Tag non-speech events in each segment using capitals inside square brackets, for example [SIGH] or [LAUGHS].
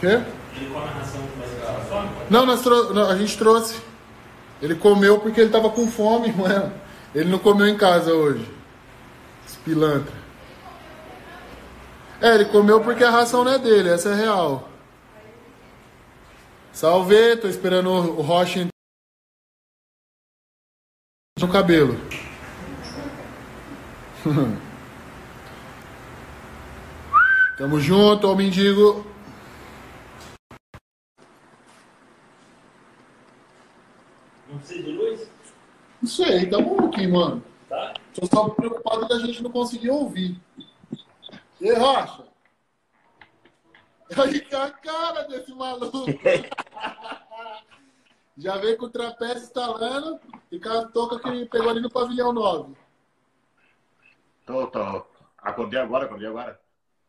Quê? Ele come a ração que você tá fome? Não, nós trou- não, a gente trouxe. Ele comeu porque ele tava com fome, [LAUGHS] mano. Ele não comeu em casa hoje. Esse pilantra. É, ele comeu porque a ração não é dele, essa é real. Salve, tô esperando o o Rocha entrar no cabelo. [LAUGHS] Tamo junto, ó, mendigo. Não precisa de luz? Não sei, tá bom aqui, mano. Tá? Tô só preocupado da gente não conseguir ouvir. E aí, Rocha? Olha que a cara desse maluco. [LAUGHS] Já veio com o trapézio instalando e com a touca que ele pegou ali no pavilhão 9. Tô, tô. Acordei agora, acordei agora.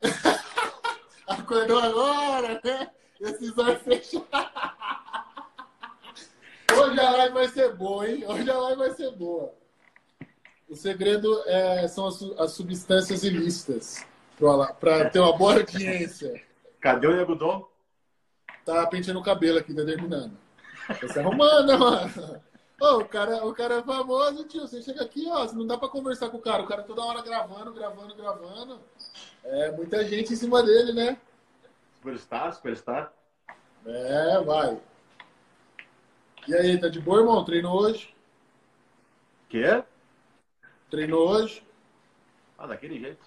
[LAUGHS] Acordou agora, né? Esses olhos fechados. Hoje a live vai ser boa, hein? Hoje a live vai ser boa. O segredo é, são as, as substâncias ilícitas para ter uma boa audiência. Cadê o Negudon? Tá penteando o cabelo aqui, tá terminando. Tá se arrumando, né, mano? Ô, o, cara, o cara é famoso, tio. Você chega aqui, ó, não dá pra conversar com o cara. O cara toda hora gravando, gravando, gravando. É, muita gente em cima dele, né? Superstar, superstar. É, vai. E aí, tá de boa, irmão? Treinou hoje? Quê? Treinou hoje? Ah, daquele jeito.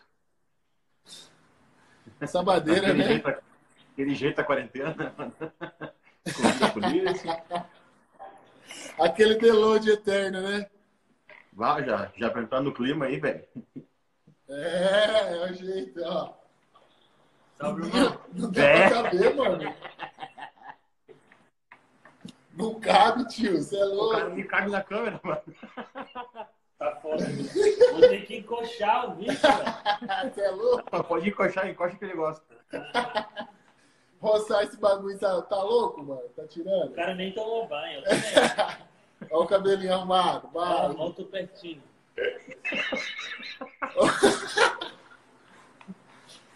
Sabadeira, Daquele né? jeito, daquele jeito a quarentena. [LAUGHS] Comida polícia. Aquele download eterno, né? Vá, já, já pra entrar no clima aí, velho. É, é o jeito, ó. Salve, irmão. Não dá É. pra caber, mano. Não cabe, tio. Você é O cara louco. me cabe na câmera, mano. Tá foda. Vou ter que encoxar o vídeo, velho. Você é louco? Pode encoxar, encoxa que ele gosta. Roçar esse bagulho, tá, tá louco, mano? Tá tirando? O cara nem tomou banho. Olha o cabelinho arrumado. Ah, Vai. Volta pertinho.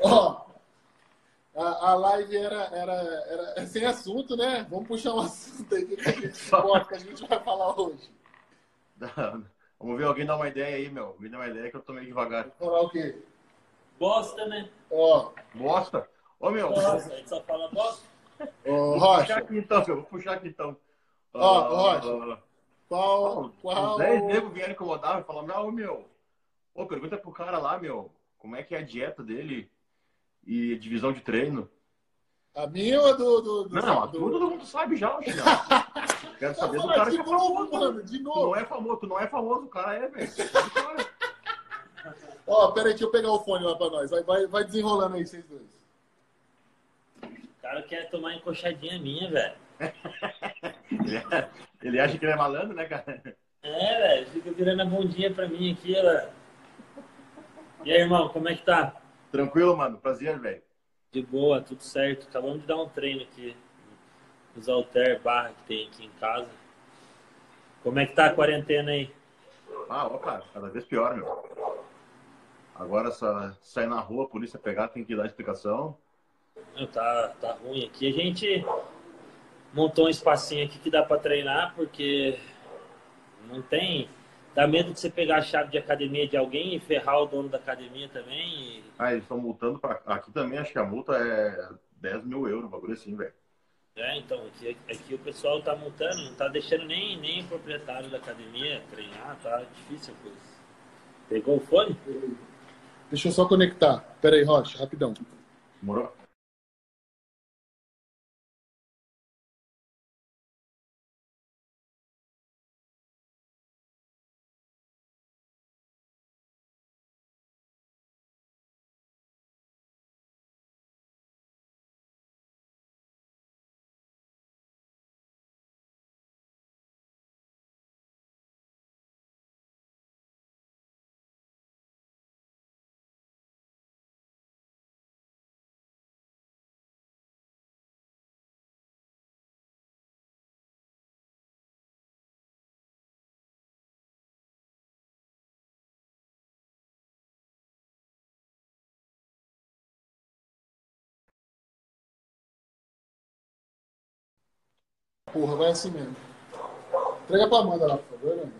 Ó, a, a live era, era, era [LAUGHS] sem assunto, né? Vamos puxar um assunto aí que a gente [LAUGHS] que a gente vai falar hoje. Vamos ver alguém dar uma ideia aí, meu. Me dá uma ideia que eu tô meio devagar. Falar o quê? Bosta, né? Ó, Bosta. Ô, meu. Bosta. A gente só fala bosta. ó, Vou puxar Rocha, aqui então, meu. Vou puxar aqui então. Ó, Ah, Rocha. ah, qual, Os qual, 10 negros vieram incomodar e falaram, não, meu. Ô, pergunta pro cara lá, meu, como é que é a dieta dele e divisão de treino. a minha ou a do... do, do Não, do... tudo todo mundo sabe já. [LAUGHS] Quero Tá saber do cara de que é novo, famoso. mano, de Tu novo. não é famoso, tu não é famoso, o cara é, velho. [LAUGHS] Ó, pera aí, deixa eu pegar o fone lá pra nós. Vai, vai, vai desenrolando aí, vocês dois. O cara quer tomar encoxadinha minha, velho. [LAUGHS] Ele, é- ele acha que ele é malandro, né, cara? É, velho. Fica virando a bundinha pra mim aqui, velho. E aí, irmão, como é que tá? Tranquilo, mano. Prazer, velho. De boa, tudo certo. Acabamos de dar um treino aqui. Os alter barra que tem aqui em casa. Como é que tá a quarentena aí? Ah, opa, cada vez pior, meu. Agora só sair na rua, a polícia pegar, tem que dar explicação. Meu, Tá, tá ruim aqui. A gente montou um espacinho aqui que dá pra treinar, porque não tem. Dá medo de você pegar a chave de academia de alguém e ferrar o dono da academia também. e- Ah, eles estão multando pra. Aqui também acho que a multa é 10 mil euros, um bagulho assim, velho. É, então, aqui, aqui o pessoal tá multando, não tá deixando nem, nem o proprietário da academia treinar, tá difícil a coisa. Pegou o fone? Deixa eu só conectar. Pera aí, Rocha, rapidão. Demorou? Porra, vai assim mesmo. Entrega pra Amanda lá, por favor, Amanda.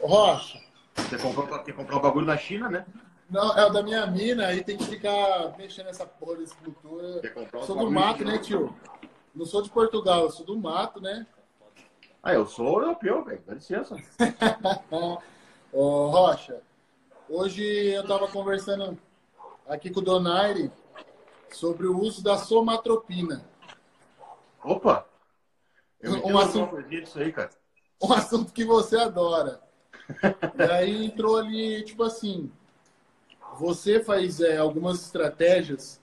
Ô, Rocha. Você comprou, quer comprar o bagulho na China, né? Não, é o da minha mina, aí tem que ficar mexendo nessa porra desse cultura. Quer comprar os Sou do mato, né, tio? Não sou de Portugal, eu sou do mato, né? Ah, eu sou europeu, velho. Dá licença. [LAUGHS] Ô, Rocha, hoje eu tava conversando aqui com o Donaire sobre o uso da somatropina. Opa! Eu Um assunto- disso aí, cara. [LAUGHS] um assunto que você adora. E aí entrou ali, tipo assim, você faz é, algumas estratégias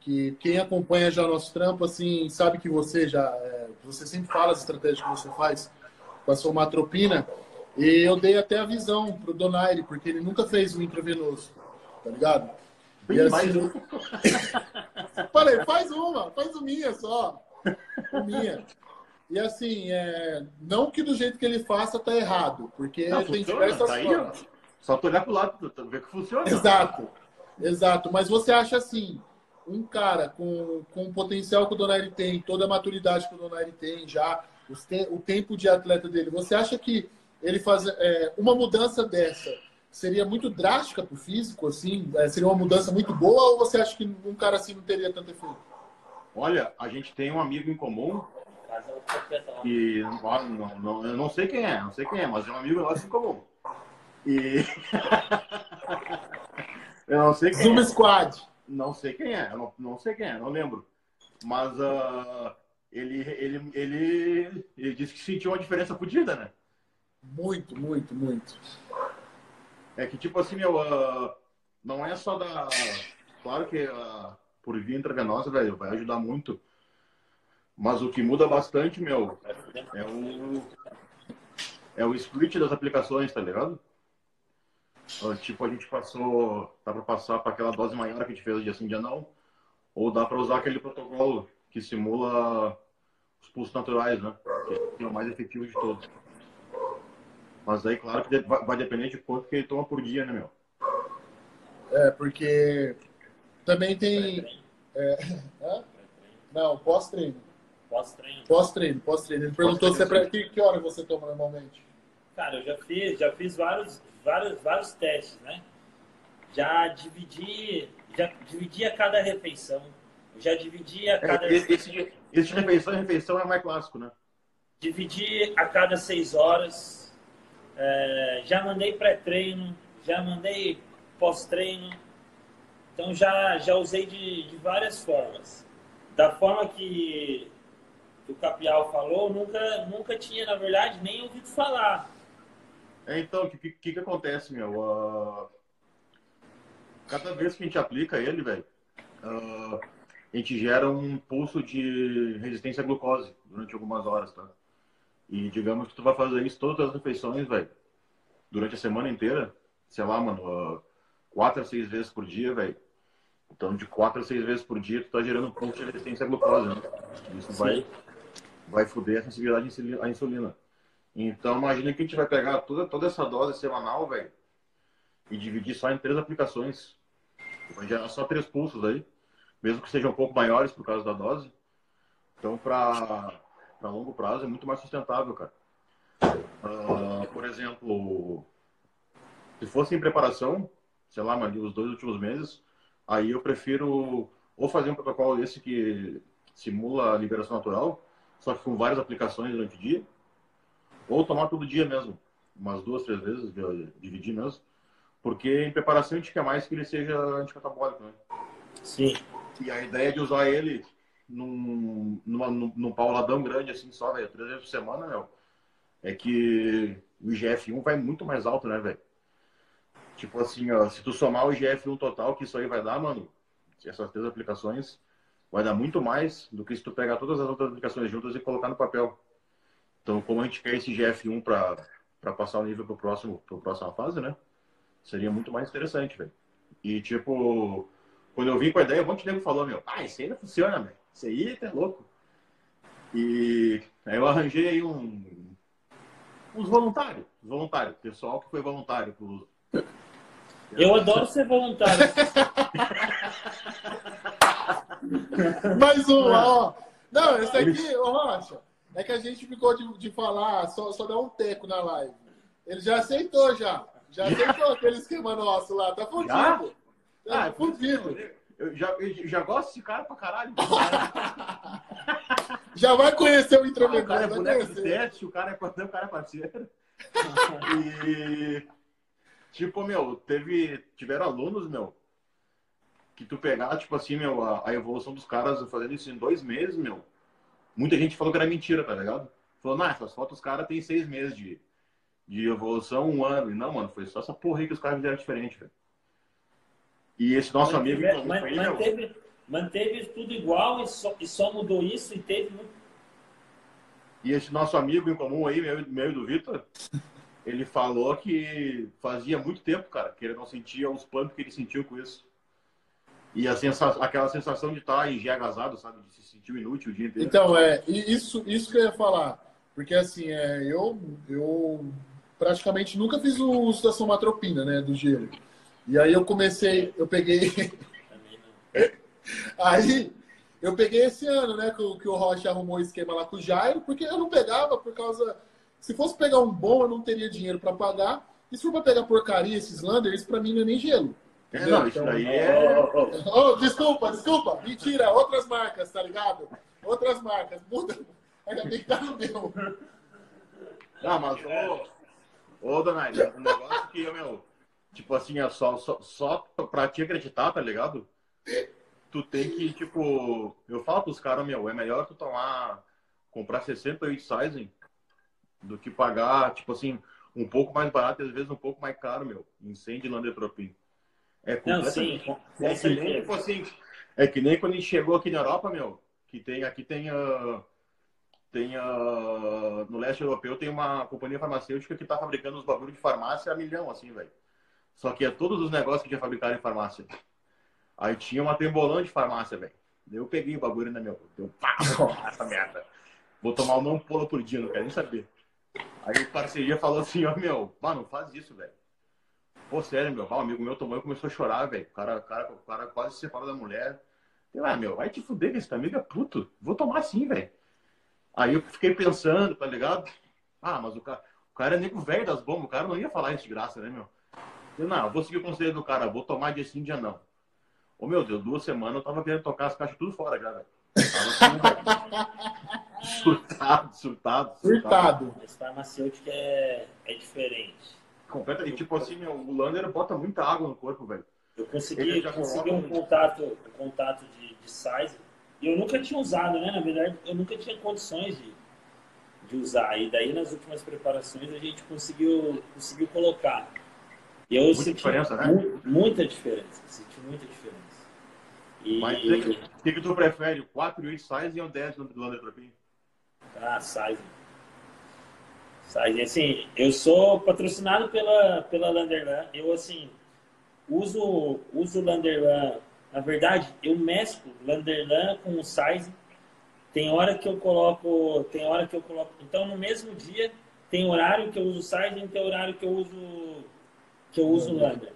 que quem acompanha já nosso trampo, assim, sabe que você já, é, você sempre fala as estratégias que você faz com a somatropina. E eu dei até a visão pro Donaire, porque ele nunca fez o intravenoso, tá ligado? E Bem mais assim, um. [LAUGHS] Falei, faz uma, faz o minha só. O minha. E assim, é, não que do jeito que ele faça tá errado, porque Não, tem funciona, diversas tá aí, formas. Só tu olhar pro lado, vê que funciona. Exato, exato. Mas você acha assim, um cara com, com o potencial que o Donaire tem, toda a maturidade que o Donaire tem já, te- o tempo de atleta dele, você acha que ele faz é, uma mudança dessa seria muito drástica pro físico, assim? É, seria uma mudança muito boa ou você acha que um cara assim não teria tanto efeito? Olha, a gente tem um amigo em comum que não, não, não- eu não sei quem é, não sei quem é, mas é um amigo nosso em comum. E [LAUGHS] eu não sei quem Zoom é. Squad. Não sei quem é, eu não, não sei quem é, não lembro. Mas ah, ele, ele, ele, ele disse que sentiu uma diferença fodida, né? Muito, muito, muito. É que, tipo assim, meu, ah, não é só da. Claro que ah, por via intravenosa, velho, vai ajudar muito. Mas o que muda bastante, meu, é o. É o split das aplicações, tá ligado? Ah, tipo, a gente passou. Dá pra passar para aquela dose maior que a gente fez dia sim, dia não. Ou dá pra usar aquele protocolo que simula os pulsos naturais, né? Que é o mais efetivo de todos. Mas aí, claro que vai depender de quanto que ele toma por dia, né, meu? É, porque também tem. é, [LAUGHS] hã? Não, pós-treino. Pós-treino. Pós-treino, pós-treino. Ele perguntou se é pra que, que hora você toma normalmente. Cara, eu já fiz, já fiz vários, vários, vários testes, né? Já dividi, já dividi a cada refeição. Já dividi a cada, É, esse, esse, de- de refeição em refeição é mais clássico, né? dividi a cada seis horas. É, já mandei pré-treino, já mandei pós-treino. Então já, já usei de, de várias formas. Da forma que o Capial falou, nunca, nunca tinha, na verdade, nem ouvido falar. É, então, o que, que, que acontece, meu? Ah, cada vez que a gente aplica ele, velho, ah, a gente gera um pulso de resistência à glucose durante algumas horas, tá? E digamos que tu vai fazer isso todas as refeições, velho, durante a semana inteira, sei lá, mano, ah, quatro a seis vezes por dia, velho. Então, de quatro a seis vezes por dia, tu tá gerando um pulso de resistência à glucose, né? Isso vai, vai foder a sensibilidade à insuli- à insulina. Então, imagina que a gente vai pegar toda, toda essa dose semanal, velho, e dividir só em três aplicações. Vai gerar só três pulsos aí, mesmo que sejam um pouco maiores por causa da dose. Então, para longo prazo, é muito mais sustentável, cara. Ah, por exemplo, se fosse em preparação, sei lá, mas os dois últimos meses, aí eu prefiro ou fazer um protocolo desse que simula a liberação natural, só que com várias aplicações durante o dia, ou tomar todo dia mesmo, umas duas, três vezes, dividir mesmo, porque em preparação a gente quer mais que ele seja anticatabólico, né? Sim. E a ideia de usar ele num, numa, num, num pauladão grande assim só, velho, três vezes por semana, meu, é que o IGF-1 vai muito mais alto, né, velho? Tipo assim, ó, se tu somar o IGF-1 total que isso aí vai dar, mano, essas três aplicações, vai dar muito mais do que se tu pegar todas as outras aplicações juntas e colocar no papel. Então, como a gente quer esse IGF-1 para para passar o nível pro próximo, pro próxima fase, né? Seria muito mais interessante, velho. E tipo, quando eu vim com a ideia, um monte de nego falou, meu, ah, isso aí não funciona, velho. Isso aí tá louco. E aí eu arranjei aí um, uns voluntários, voluntário, pessoal que foi voluntário pro. Eu adoro ser voluntário. [LAUGHS] Mais um, ó. Não, esse aqui, ô Rocha, é que a gente ficou de, de falar, só, só dá um teco na live. Ele já aceitou, já. Já aceitou aquele esquema nosso lá. Tá fudido. Já? Tá Ah, fudido. Eu já, eu já gosto desse cara pra caralho. [LAUGHS] Já vai conhecer o o cara é introvertido. boneco de teste, o cara é, o cara é parceiro. [LAUGHS] E, tipo, meu, teve, tiveram alunos, meu, que tu pegar, tipo assim, meu, a, a evolução dos caras fazendo isso em dois meses, meu. Muita gente falou que era mentira, tá ligado? Falou, não, essas fotos os caras têm seis meses de, de evolução, um ano. E não, mano, foi só essa porra aí que os caras fizeram diferente, velho. E esse nosso amigo, meu, manteve, manteve tudo igual e só, e só mudou isso e teve muito. E esse nosso amigo em comum aí, meu, meu e do Vitor, [LAUGHS] ele falou que fazia muito tempo, cara, que ele não sentia os pumps que ele sentiu com isso. E a sensa aquela sensação de estar engeagazado, sabe? De se sentir inútil o dia inteiro. Então, é, isso, isso que eu ia falar. Porque assim, é, eu, eu praticamente nunca fiz o uso da somatropina, né? Do gelo. E aí eu comecei, eu peguei. [LAUGHS] Aí eu peguei esse ano, né? Que, que o Rocha arrumou o esquema lá com o Jairo, porque eu não pegava por causa. Se fosse pegar um bom, eu não teria dinheiro para pagar. E se for pra pegar porcaria, esses Lander, isso pra mim não é nem gelo. É, não, isso Então, daí é. Oh, desculpa, desculpa. Mentira, outras marcas, tá ligado? Outras marcas. Muda. Ainda bem que tá no meu. Não, mas, ô, ô Donai, um negócio que, meu, tipo assim, é só, só, só pra te acreditar, tá ligado? Tu tem que, tipo, eu falo pros caras, meu, é melhor tu tomar, comprar 68 sizing do que pagar, tipo assim, um pouco mais barato e às vezes um pouco mais caro, meu, em 100 de Landetropin. É Não, sim, completamente. com, com É que nem, tipo assim, é que nem quando a gente chegou aqui na Europa, meu, que tem, aqui tem, ah, tem ah, no leste europeu tem uma companhia farmacêutica que tá fabricando os bagulhos de farmácia a milhão, assim, velho. Só que é todos os negócios que já fabricaram em farmácia. Aí tinha uma tembolã de farmácia, velho. Eu peguei o bagulho, né, meu? Eu, pá, [LAUGHS] essa merda. Vou tomar uma ampola por dia, não quero nem saber. Aí o parceria falou assim, ó, meu, não faz isso, velho. Pô, sério, meu, um amigo meu tomou e começou a chorar, velho. O cara, cara, o cara quase se separou da mulher. Eu, ah, meu, vai te fuder, esse amigo é puto. Vou tomar sim, velho. Aí eu fiquei pensando, tá ligado? Ah, mas o cara, o cara é nego velho das bombas, o cara não ia falar isso de graça, né, meu? Eu, não, eu vou seguir o conselho do cara, vou tomar dia sim, dia não. Ô, meu Deus, duas semanas eu tava querendo tocar as caixas tudo fora já, velho. Surtado, surtado, surtado. Mas farmacêutica é, é diferente. Completa, e tipo assim, meu, o Lander bota muita água no corpo, velho. Eu consegui, já consegui um contato, um contato de, de size. E eu nunca tinha usado, né? Na verdade, eu nunca tinha condições de, de usar. E daí, nas últimas preparações, a gente conseguiu, conseguiu colocar. E eu Muita senti diferença, né? mu- muita diferença. Senti muita diferença. E, Mas o que, que tu prefere? 4 e 8 size e um 10 do Lander Tropin? Ah, size. Size. Assim, eu sou patrocinado pela, pela Landerlan. Eu, assim, uso, uso Landerlan. Na verdade, eu mesclo Landerlan com o size. Tem hora que eu coloco. Tem hora que eu coloco. Então, no mesmo dia, tem horário que eu uso size e tem horário que eu uso. Que eu uso Lander.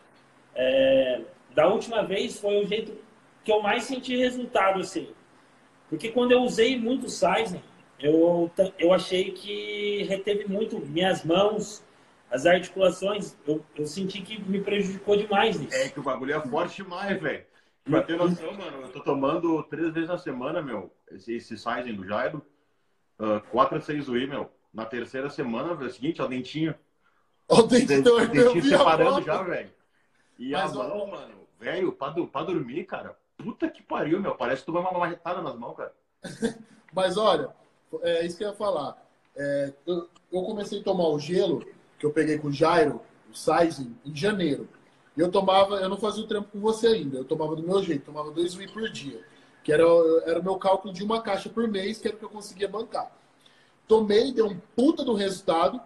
É, da última vez foi o jeito que eu mais senti resultado, assim. Porque quando eu usei muito Sizen, eu, eu achei que reteve muito minhas mãos, as articulações. Eu, eu senti que me prejudicou demais nisso. É que o bagulho é forte demais, velho. Pra ter noção, mano, eu tô tomando três vezes na semana, meu, esse, esse sizing do Jairo. Uh, 4 a 6 UI, meu. Na terceira semana, velho, é o seguinte, ó, dentinho. Ó, o dentinho, eu dentinho separando já, velho. E Mas, a ó, mão, mano, velho, pra, pra dormir, cara. Puta que pariu, meu. Parece que tu vai uma marretada nas mãos, cara. [LAUGHS] Mas olha, é isso que eu ia falar. É, eu, eu comecei a tomar o gelo que eu peguei com o Jairo, o Sizing, em janeiro. E eu tomava, eu não fazia o trampo com você ainda, eu tomava do meu jeito, tomava dois whey por dia. Que era, era o meu cálculo de uma caixa por mês, que era o que eu conseguia bancar. Tomei, deu um puta do resultado.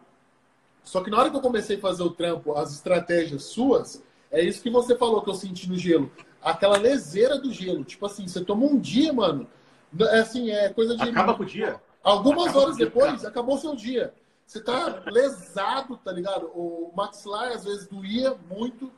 Só que na hora que eu comecei a fazer o trampo, as estratégias suas, é isso que você falou que eu senti no gelo. Aquela leseira do gelo. Tipo assim, você toma um dia, mano. É assim, é coisa de. Acaba com o dia. Algumas Acaba horas depois, cara. acabou o seu dia. Você tá lesado, tá ligado? O maxilar às vezes doía muito.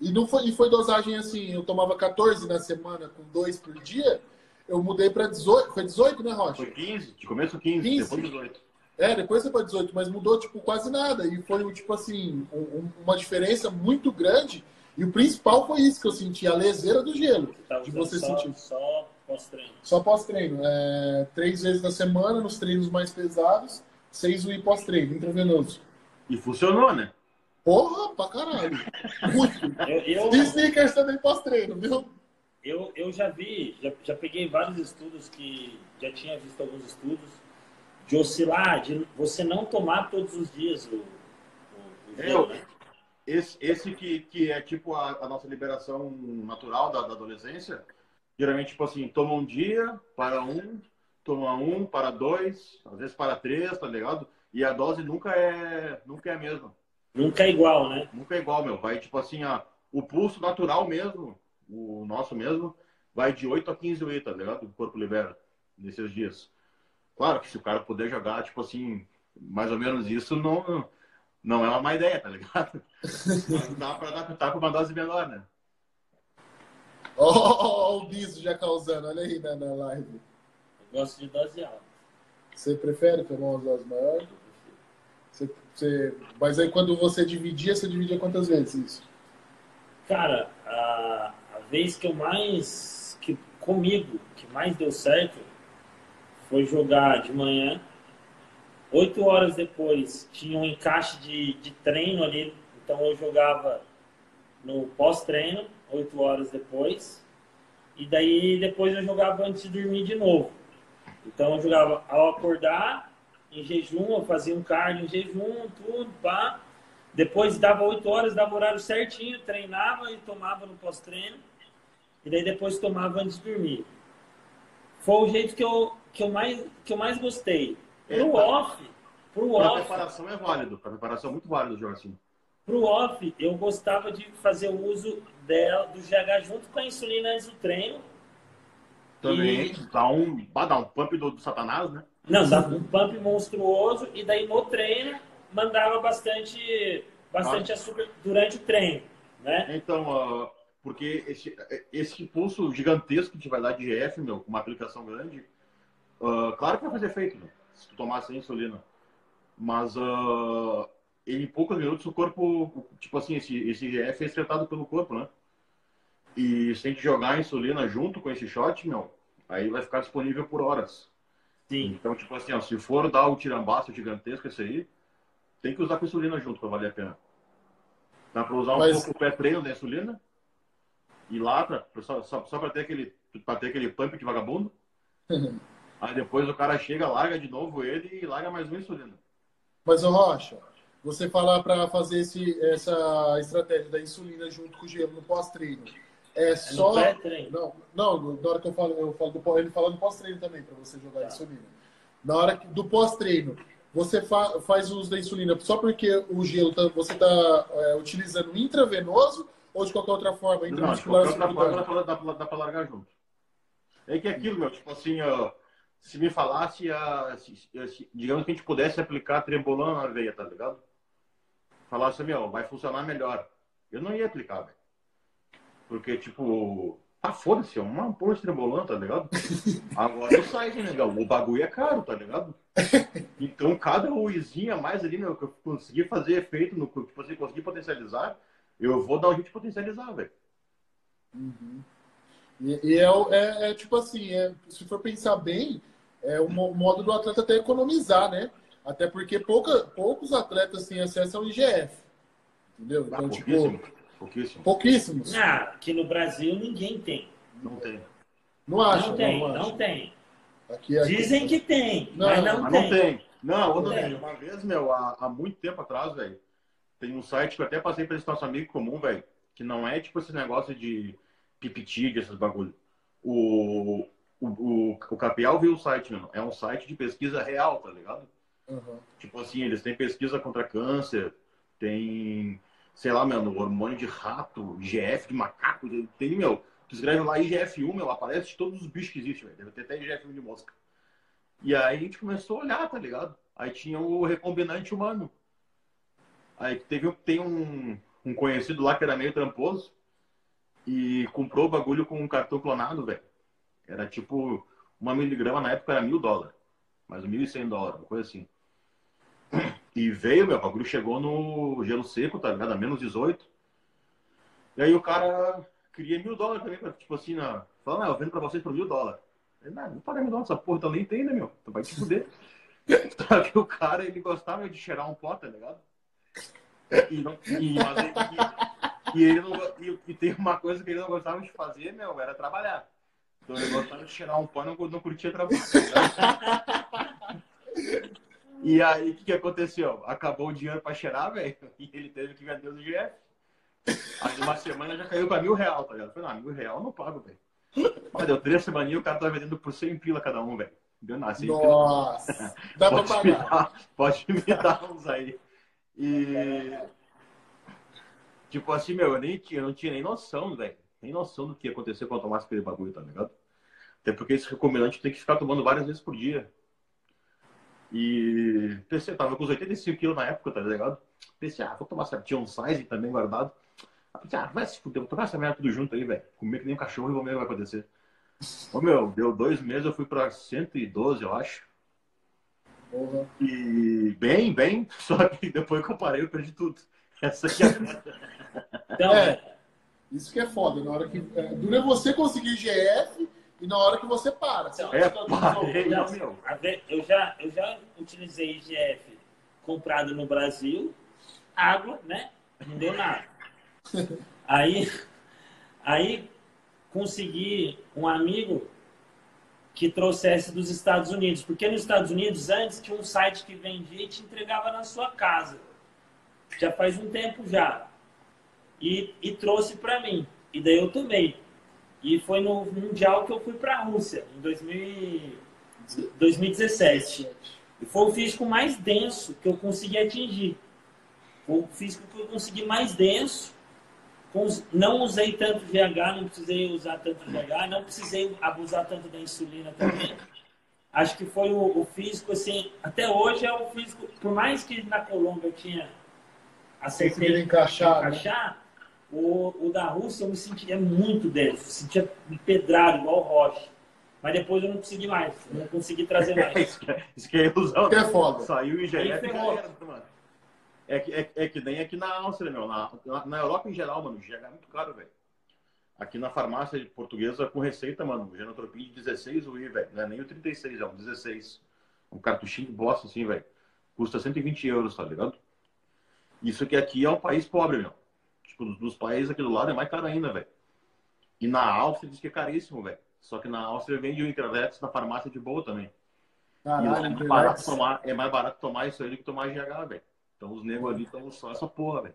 E não foi, e foi dosagem assim, eu tomava 14 na semana com dois por dia. eu mudei para 18. Foi 18, né, Rocha? Foi 15, de começo 15, 15. depois 18. É, depois foi para 18, mas mudou, tipo, quase nada. E foi, tipo assim, um, uma diferença muito grande. E o principal foi isso que eu senti, a leseira do gelo. Tá que você só, sentiu. Só pós-treino. Só pós-treino. É, três vezes na semana, nos treinos mais pesados, seis UI pós-treino, intravenoso. E funcionou, né? Porra, pra caralho. Muito. [LAUGHS] Eu, eu, e sneakers também pós-treino, viu? Eu, eu já vi, já, já peguei vários estudos que já tinha visto alguns estudos de oscilar, de você não tomar todos os dias o, o, o gelo, eu, né? Esse, esse que, que é tipo a, a nossa liberação natural da, da, adolescência, geralmente, tipo assim, toma um dia, para um, toma um, para dois, às vezes para três, tá ligado? E a dose nunca é, nunca é a mesma. Nunca é igual, né? Nunca é igual, meu. Vai, tipo assim, a, o pulso natural mesmo, o nosso mesmo, vai de 8 a 15 UI, tá ligado? O corpo libera nesses dias. Claro que se o cara puder jogar, tipo assim, mais ou menos isso, não, não é uma má ideia, tá ligado? [LAUGHS] Mas dá pra adaptar com uma dose menor, né? Ó, oh, oh, o Biso já causando, olha aí na, na live. Eu gosto de dose alta. Você prefere tomar uma dose maior? Você, você... Mas aí quando você dividia, você dividia quantas vezes isso? Cara, a, a vez que eu mais. que comigo, que mais deu certo, foi jogar de manhã. Oito horas depois tinha um encaixe de, de treino ali, então eu jogava no pós-treino, oito horas depois. E daí depois eu jogava antes de dormir de novo. Então eu jogava ao acordar, em jejum, eu fazia um cardio em jejum, tudo, pá. Depois dava oito horas, dava o horário certinho, treinava e tomava no pós-treino. E daí depois tomava antes de dormir. Foi o jeito que eu, que eu, mais, que eu mais gostei. Pro é, off, pro pra off. preparação é válido, para preparação é muito válido jogar assim. Pro off, eu gostava de fazer o uso dela, do GH junto com a insulina antes do treino. Também e... dá um, dá um pump do, do satanás, né? Não, dá um pump monstruoso e daí no treino mandava bastante, bastante ah. açúcar durante o treino, né? Então, uh, porque esse, esse impulso gigantesco que te vai dar de GF, meu, com uma aplicação grande, uh, claro que vai fazer efeito, meu, se tu tomar sem insulina. Mas uh, em poucos minutos o corpo, tipo assim, esse, esse GF é excretado pelo corpo, né? E se a gente jogar a insulina junto com esse shot, meu, aí vai ficar disponível por horas. Sim. Então, tipo assim, ó, se for dar o tirambaço gigantesco esse aí, tem que usar com insulina junto para valer a pena. Dá para usar um Mas... pouco o pré-treino da insulina e lá, pra, só, só, só para ter, aquele, pra ter aquele pump de vagabundo. [LAUGHS] Aí depois o cara chega, larga de novo ele e larga mais uma insulina. Mas, ô Rocha, você falar para fazer esse, essa estratégia da insulina junto com o gelo no pós-treino, é, é só. Não, não, na hora que eu falo, eu falo do, ele fala do pós-treino também, para você jogar tá. insulina. Na hora que, do pós-treino, você fa faz uso da insulina só porque o gelo tá, você está é, utilizando intravenoso ou de qualquer outra forma? Não, de qualquer outra forma dá, para largar junto. É que é aquilo, meu, tipo assim, ó, se me falasse, a, se, se, digamos que a gente pudesse aplicar trembolona na veia, tá ligado? Falasse, meu, vai funcionar melhor. Eu não ia aplicar, velho. Porque, tipo, ah, foda-se, é uma porra de tá ligado? [LAUGHS] Agora o site, né, O bagulho é caro, tá ligado? [LAUGHS] Então, cada ruizinha a mais ali, meu, que eu consegui fazer efeito, no, tipo assim, conseguir potencializar, eu vou dar um jeito de potencializar, velho. Uhum. E, e é, é, é, tipo assim, é, se for pensar bem, é o modo do atleta até economizar, né? Até porque pouca, poucos atletas têm acesso ao IGF. Entendeu? Então, ah, tipo, pouquíssimo, pouquíssimo. pouquíssimos. Ah, aqui no Brasil ninguém tem. Não tem. Não acho. Não tem, não, não tem. Aqui, aqui, Dizem que tem, não, mas não mas tem. Não tem. Não, não tem. Uma vez, meu, há, há muito tempo atrás, velho, tem um site que eu até passei para esse nosso amigo comum, velho, que não é tipo esse negócio de PPT, esses bagulho. O, o, o, o Capial viu o site, mano. É um site de pesquisa real, tá ligado? Uhum. Tipo assim, eles têm pesquisa contra câncer, tem, sei lá, mano, hormônio de rato, IGF de macaco, tem, meu, tu escreve lá IGF-1, meu, aparece de todos os bichos que existem, velho. Deve ter até IGF-1 de mosca. E aí a gente começou a olhar, tá ligado? Aí tinha o recombinante humano. Aí teve, tem um, um conhecido lá que era meio tramposo e comprou o bagulho com um cartão clonado, velho. Era tipo, uma miligrama na época era mil dólares. Mais mil e cem dólares, uma coisa assim. E veio, meu, o bagulho chegou no gelo seco, tá ligado? A menos 18. E aí o cara queria mil dólares também, tipo assim, na... falando, ah, eu vendo pra vocês por mil dólares. Ele, não, não paga mil dólares, essa porra, então nem tem, né, meu? Tu vai te fuder. [LAUGHS] Só que o cara, ele gostava de cheirar um pó, tá ligado? E, não, e, e, e ele não, e, e, tem uma coisa que ele não gostava de fazer, meu, era trabalhar. Então ele gostava de cheirar um pó e não, não curtia trabalhar. [LAUGHS] E aí, o que, que aconteceu? Acabou o dinheiro pra cheirar, velho, [LAUGHS] e ele teve que vender os GF. Aí uma semana já caiu pra mil real, tá ligado? Eu falei, não, mil real eu não pago, velho. Mas deu três semanas e o cara tá vendendo por 100 pila cada um, velho. Deu nada. Nossa! Dá pra pagar. Me dar, pode me [LAUGHS] dar uns aí. E. Tipo assim, meu, eu, nem tinha, eu não tinha nem noção, velho. Nem noção do que ia acontecer quando eu tomasse aquele bagulho, tá ligado? Até porque esse recombinante tem que ficar tomando várias vezes por dia. E pensei, tava com os 85 quilos na época, tá ligado? Pensei, ah, vou tomar certinho um size também guardado. Pensei, ah, vai se fuder, vou tomar essa merda tudo junto aí, velho. Comer que nem um cachorro e vamos ver o que vai acontecer. Ô meu, deu dois meses, eu fui pra 112, eu acho. Uhum. E bem, bem, [LAUGHS] só que depois que eu parei, eu perdi tudo. Essa aqui é. Então, é, isso que é foda. Na hora que. É, dura você conseguir GF e na hora que você para. Você é, parei, não, meu. Eu já, eu já utilizei GF comprado no Brasil, água, né? Não deu nada. [LAUGHS] Aí, aí consegui um amigo que trouxesse dos Estados Unidos. Porque nos Estados Unidos, antes tinha um site que vendia e te entregava na sua casa. Já faz um tempo já. E, e trouxe para mim. E daí eu tomei. E foi no Mundial que eu fui para a Rússia, em 2000, 2017. E foi o físico mais denso que eu consegui atingir. Foi o físico que eu consegui mais denso não usei tanto VH, não precisei usar tanto VH, não precisei abusar tanto da insulina também. Acho que foi o, o físico, assim, até hoje é o físico, por mais que na Colômbia eu tinha acertei encaixar, encaixar né? O, o da Rússia eu me sentia muito denso, me sentia empedrado, igual rocha. Mas depois eu não consegui mais, não consegui trazer [LAUGHS] mais. isso, que é, isso que é ilusão. Que é foda. Saiu e já era, mano. É que, é, é que nem aqui na Áustria, meu. Na, na Europa em geral, mano, o GH é muito caro, velho. Aqui na farmácia portuguesa com receita, mano, o Genotropin de 16 UI, velho. Não é nem o 36, é um 16. Um cartuchinho de bosta, assim, velho. Custa 120 euros, tá ligado? Isso que aqui é um país pobre, meu. Tipo, dos, dos países aqui do lado é mais caro ainda, velho. E na Áustria diz que é caríssimo, velho. Só que na Áustria vende o Increlex na farmácia de boa também. Caralho, e é mais, barato tomar, é mais barato tomar isso aí do que tomar GH, velho. Então os negros ali estão só essa porra, velho.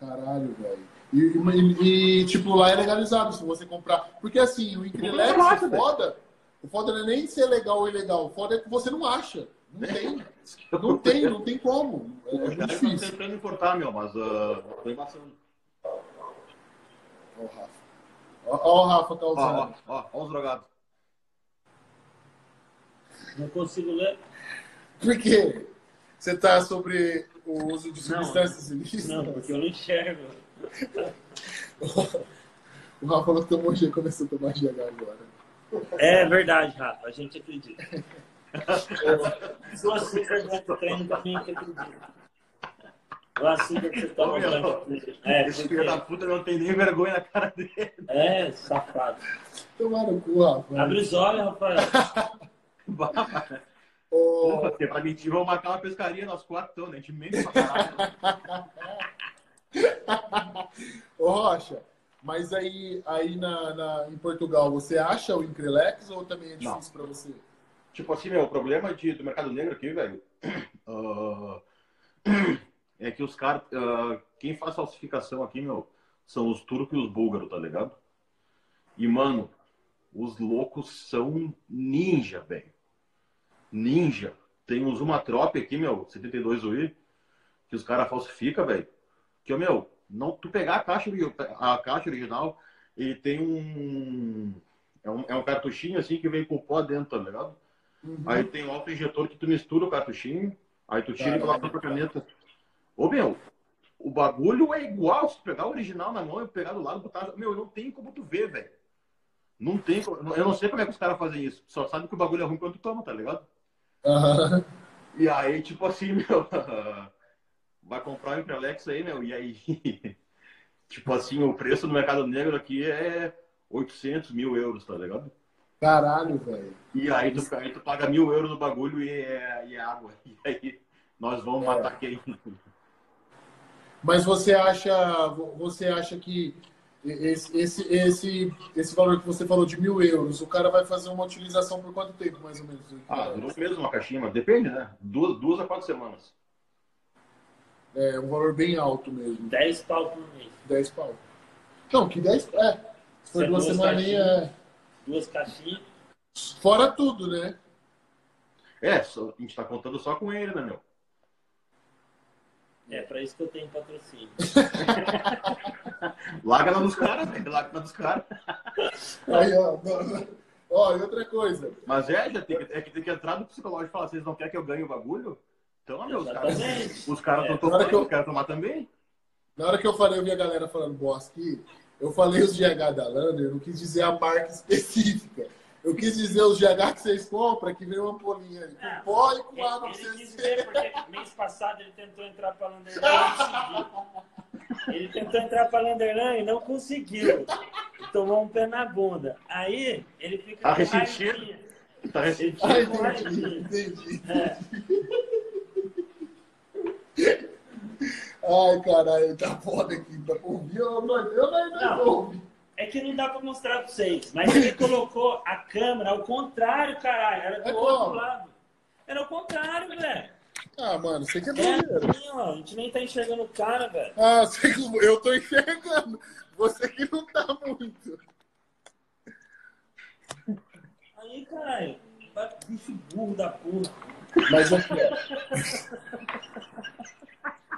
Caralho, velho. E, e, e, tipo, lá é legalizado se você comprar. Porque assim, o Increlex, o foda, o foda não é nem ser legal ou ilegal. O foda é que você não acha. Não tem. não tem, não tem como. É, é muito difícil. Tentando importar, meu, mas uh, tô embaçando. Ó o Rafa. Ó, o Rafa causando. Ó, ó, ó, os drogados. Não consigo ler. Por quê? Você está sobre o uso de substâncias ilícitas? Não, porque eu não enxergo. [LAUGHS] o Rafa falou que tomou G, começou a tomar GH agora. É verdade, Rafa, a gente acredita. O açúcar do treino também acredita. O açúcar que você toma É, Esse filho da puta não tem nem vergonha na cara dele. É, safado. Tomaram o cu, Rafa. Abre os olhos, Rafael. Ô... Opa, pra mentir, vamos marcar uma pescaria nós quatro, então, né? A gente mente pra caralho. Ô, Rocha, mas aí, aí na, na, em Portugal, você acha o Increlex ou também é difícil para você? Tipo assim, meu, o problema de, do mercado negro aqui, velho, uh, [CLEARS THROAT] [CLEARS THROAT] é que os caras, uh, quem faz falsificação aqui, meu, são os turcos e os búlgaros, tá ligado? E, mano, os loucos são ninja, velho. Ninja. Tem uns uma tropa aqui, meu, 72 UI, que os caras falsificam, velho. Que, meu, não, tu pegar a caixa, a caixa original e tem um é, um. é um cartuchinho assim que vem com pó dentro, tá ligado? Uhum. Aí tem um auto-injetor que tu mistura o cartuchinho, aí tu tira e coloca a caneta. Ô, meu, o bagulho é igual. Se tu pegar o original na mão e pegar do lado, botar. Meu, não tem como tu ver, velho. Não tem. Eu não sei como é que os caras fazem isso. Só sabe que o bagulho é ruim quando tu toma, tá ligado? Aham. E aí, tipo assim, [LAUGHS] meu. Vai comprar um Imprelex aí, meu. E aí. [LAUGHS] tipo assim, o preço no mercado negro aqui é 800 mil euros, tá ligado? Caralho, velho. E aí tu, aí tu paga mil euros no bagulho e é, e é água. E aí nós vamos É. matar quem? Mas você acha, você acha que esse, esse, esse, esse valor que você falou de mil euros, o cara vai fazer uma utilização por quanto tempo, mais ou menos? Ah, durou mesmo uma caixinha, mas depende, né? Duas, duas a quatro semanas. É um valor bem alto mesmo. 10 pau por mês. 10 pau. Não, que 10. É. Se for é duas duas semaninhas, é. Duas caixinhas. Fora tudo, né? É, só- a gente tá contando só com ele, né, meu? É pra isso que eu tenho patrocínio. [LAUGHS] Larga lá dos caras, velho. Larga lá dos caras. Aí, ó. Ó, e outra coisa. Mas é, já tem que, é que tem que entrar no psicológico e falar, vocês não querem que eu ganhe o bagulho? Então, meu, os caras Exatamente. os caras É. estão hora tomando, eu quero tomar também. Na hora que eu falei, eu vi a galera falando bosta aqui. Eu falei os GH da Lander, eu não quis dizer a marca específica. Eu quis dizer os GH que vocês compram, que vem uma ampolinha aí, É. com pó e com Ele, água ele vocês quis ver, porque mês passado ele tentou entrar para Landerlan e não conseguiu. Ele tentou entrar para Landerlan e não conseguiu. Tomou um pé na bunda. Aí ele fica Tá com ressentido? raivinha. Tá Ele recebido. Ah, entendi, entendi. É. [LAUGHS] Ai, caralho, tá foda aqui. Ouvir? Eu não, eu não, não, Não. ouvi. É que não dá pra mostrar pra vocês. Mas ele colocou a câmera ao contrário, caralho. Era do É outro como? lado. Era o contrário, velho. Ah, mano, você que é É doideiro. assim, ó. A gente nem tá enxergando o cara, velho. Ah, você que- eu tô enxergando. Você que não tá muito. Aí, caralho. Bicho burro da puta. Mas aqui, [LAUGHS] ó.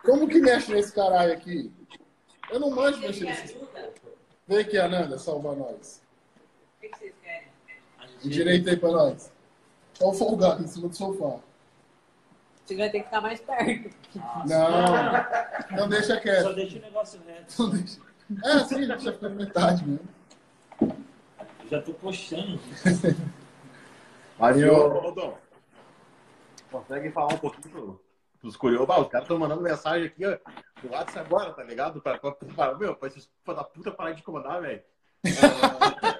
Como que mexe nesse caralho aqui? Eu não manjo mexer Me nesse. ajuda? Vem aqui, Ananda, salva nós. O que que vocês querem? Direita aí pra nós. Olha o folgado em cima do sofá. Você vai ter que ficar mais perto. Nossa. Não, [LAUGHS] não deixa Só quieto. deixa o negócio reto. Não deixa. É assim, deixa ficar metade mesmo. Eu já tô coxando. [LAUGHS] Dom, consegue falar um pouquinho pros curiosos? Ah, os caras estão mandando mensagem aqui, ó, do WhatsApp agora, tá ligado? Pra, pra, pra, meu, pra esses filhos da puta parar de incomodar, velho. [LAUGHS]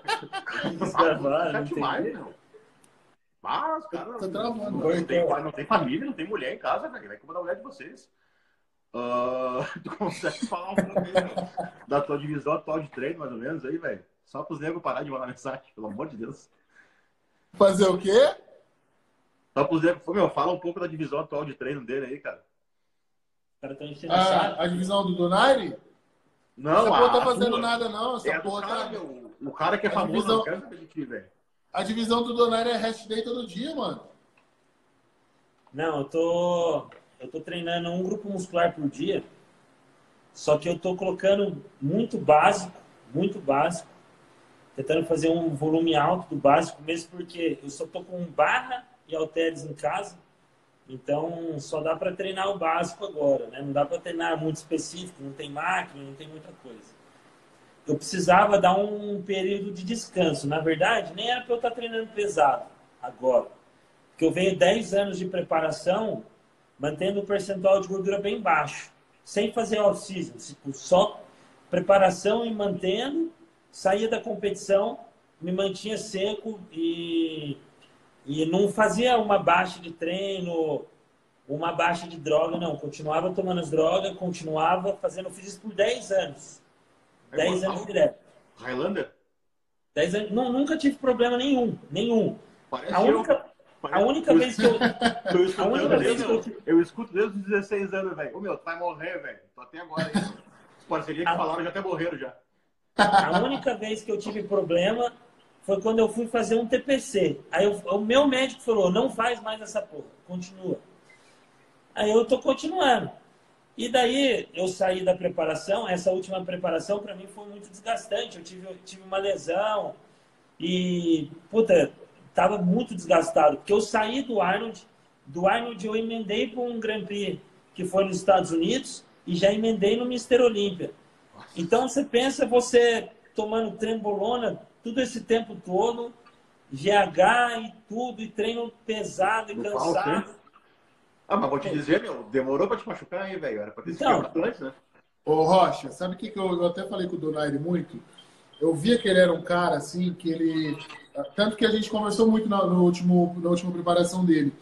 Gravaram, Tá não demais, tem meu. Ah, os caras Tá travando. não, não tem, pai, não tem família, não tem mulher em casa, velho. Vai incomodar a mulher de vocês. Ah, [LAUGHS] tu consegue falar um pouco da tua divisão atual de treino, mais ou menos, aí, velho? Só pros negros parar de mandar mensagem, pelo amor de Deus. Fazer o quê? Só negros, Pô, meu, fala um pouco da divisão atual de treino dele aí, cara. Os caras estão enchendo o saco. A, a divisão do Donaire? Não, Essa porra tá fazendo tua. nada, não. Essa É porra cara, tá... meu. O cara que é A famoso, divisão- não quero saber de ti, velho. A divisão do Donaire é rest day todo dia, mano. Não, eu tô. Eu tô treinando um grupo muscular por dia. Só que eu tô colocando muito básico, muito básico. Tentando fazer um volume alto do básico, mesmo porque eu só tô com barra e halteres em casa. Então só dá para treinar o básico agora, né? Não dá para treinar muito específico, não tem máquina, não tem muita coisa. Eu precisava dar um período de descanso. Na verdade, nem era para eu estar treinando pesado agora. Porque eu venho 10 anos de preparação mantendo o percentual de gordura bem baixo, sem fazer off-season, só preparação e mantendo, saía da competição, me mantinha seco e, e não fazia uma baixa de treino, uma baixa de droga, não. Continuava tomando as drogas, continuava fazendo, eu fiz isso por 10 anos. É 10 igual- anos direto. Highlander? 10 anos, não, nunca tive problema nenhum, nenhum. Parece A eu. única, Parece- a única vez que eu, [LAUGHS] Tô a escutando única vez desde, que eu eu, eu escuto desde os 16 anos, velho. Ô, meu, tu vai morrer, velho. Tô até agora aí. As parcerias que falaram já até morreram já. A única vez que eu tive problema foi quando eu fui fazer um TPC. Aí eu- o meu médico falou: não faz mais essa porra, continua. Aí eu tô continuando. E daí eu saí da preparação. Essa última preparação para mim foi muito desgastante. Eu tive, eu tive uma lesão e, puta, tava muito desgastado. Porque eu saí do Arnold, do Arnold eu emendei para um Grand Prix que foi nos Estados Unidos e já emendei no Mister Olímpia. Então você pensa você tomando trembolona tudo esse tempo todo, GH e tudo, e treino pesado e No cansado. Ah, mas vou te dizer, meu, demorou pra te machucar aí, velho. Era pra ter Então. sido antes, né? Ô, Rocha, sabe o que, que eu, eu até falei com o Donaire muito? Eu via que ele era um cara, assim, que ele. Tanto que a gente conversou muito na, no último, na última preparação dele.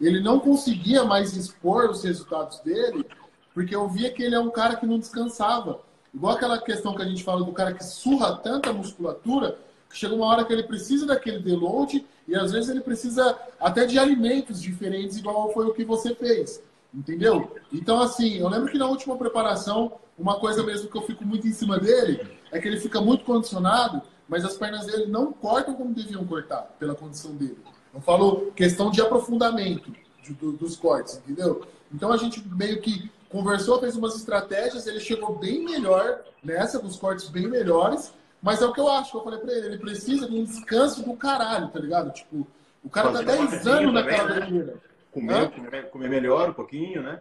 Ele não conseguia mais expor os resultados dele, porque eu via que ele é um cara que não descansava. Igual aquela questão que a gente fala do cara que surra tanta musculatura, chega uma hora que ele precisa daquele deload e às vezes ele precisa até de alimentos diferentes, igual foi o que você fez. Entendeu? Então, assim, eu lembro que na última preparação, uma coisa mesmo que eu fico muito em cima dele é que ele fica muito condicionado, mas as pernas dele não cortam como deviam cortar, pela condição dele. Eu falo questão de aprofundamento de- do- dos cortes, entendeu? Então a gente meio que conversou, fez umas estratégias, ele chegou bem melhor nessa, com os cortes bem melhores, mas é o que eu acho, que eu falei pra ele, ele precisa de um descanso do caralho, tá ligado? Tipo, o cara tá Fazer uma 10 coisinha anos naquela né? Hã? Comer, comer, comer melhor um pouquinho, né?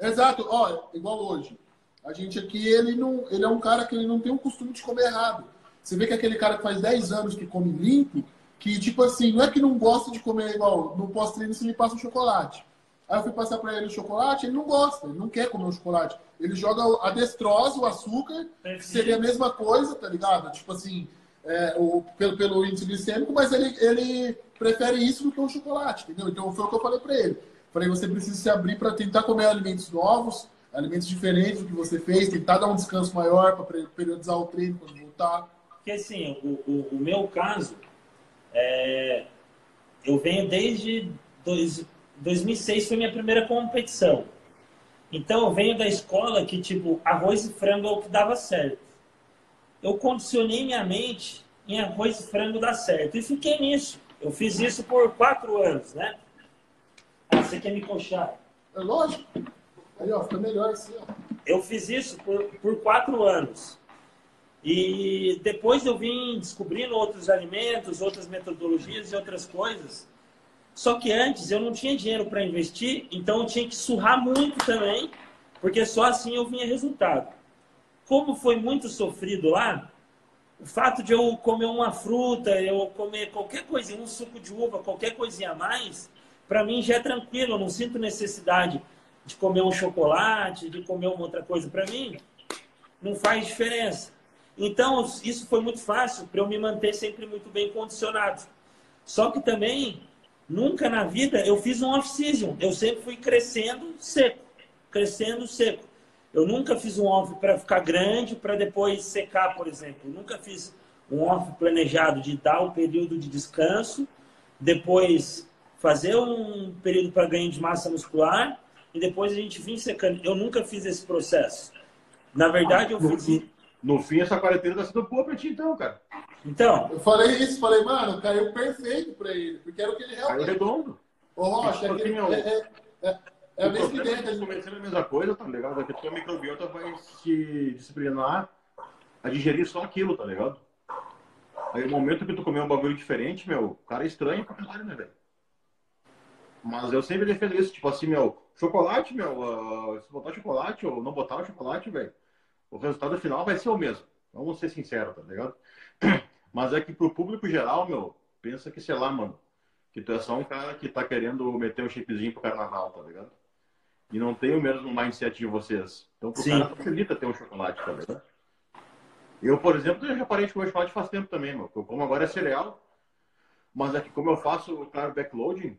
Exato, ó, igual hoje. A gente aqui, ele não, ele é um cara que ele não tem o costume de comer errado. Você vê que aquele cara que faz 10 anos que come limpo, que tipo assim, não é que não gosta de comer igual, no pós-treino você me passa um chocolate. Aí eu fui passar pra ele o chocolate, ele não gosta, ele não quer comer o chocolate. Ele joga a destrose, o açúcar, que seria a mesma coisa, tá ligado? Tipo assim, é, o, pelo, pelo índice glicêmico, mas ele, ele prefere isso do que o chocolate, entendeu? Então foi o que eu falei pra ele. Falei, você precisa se abrir para tentar comer alimentos novos, alimentos diferentes do que você fez, tentar dar um descanso maior para periodizar o treino quando voltar. Porque assim, o, o, o meu caso, é, eu venho desde dois, 2006 foi minha primeira competição. Então eu venho da escola que tipo arroz e frango é o que dava certo. Eu condicionei minha mente em arroz e frango dar certo e fiquei nisso. Eu fiz isso por quatro anos, né? Ah, você quer me coxar? É lógico. Aí, ó, fica melhor assim, ó. Eu fiz isso por, por quatro anos. E depois eu vim descobrindo outros alimentos, outras metodologias e outras coisas. Só que antes eu não tinha dinheiro para investir, então eu tinha que surrar muito também, porque só assim eu vinha resultado. Como foi muito sofrido lá, o fato de eu comer uma fruta, eu comer qualquer coisinha, um suco de uva, qualquer coisinha a mais, para mim já é tranquilo, eu não sinto necessidade de comer um chocolate, de comer uma outra coisa. Para mim, não faz diferença. Então, isso foi muito fácil para eu me manter sempre muito bem condicionado. Só que também, nunca na vida eu fiz um off-season. Eu sempre fui crescendo seco, crescendo seco. Eu nunca fiz um off para ficar grande, para depois secar, por exemplo. Eu nunca fiz um off planejado de dar o período de descanso, depois fazer um período para ganho de massa muscular e depois a gente vir secando. Eu nunca fiz esse processo. Na verdade, eu fiz. No fim, essa quarentena tá sendo boa pra ti, então, cara. Então, Eu falei isso, falei, mano, caiu perfeito pra ele, porque era o que ele Caiu realmente. redondo. Ô, Rocha, é, Porque, que- meu, é, é, é, é a o mesma problema ideia é que a gente. começando a mesma coisa, tá ligado? É que a tua microbiota vai se disciplinar a digerir só aquilo, tá ligado? Aí o momento que tu comer um bagulho diferente, meu, o cara é estranho pra caralho, né, velho? Mas eu sempre defendo isso, tipo assim, meu, chocolate, meu, ah, se botar chocolate ou não botar o chocolate, velho, o resultado final vai ser o mesmo. Vamos ser sinceros, tá ligado? [CLEARS THROAT] Mas é que pro público geral, meu, pensa que, sei lá, mano, que tu é só um cara que tá querendo meter um chipzinho pro carnaval, tá ligado? E não tem o mesmo mindset de vocês. Então pro Sim. cara facilita ter um chocolate, tá ligado? Eu, por exemplo, eu já parei de comer chocolate faz tempo também, meu. Eu como agora é cereal. Mas é que como eu faço o carb backloading,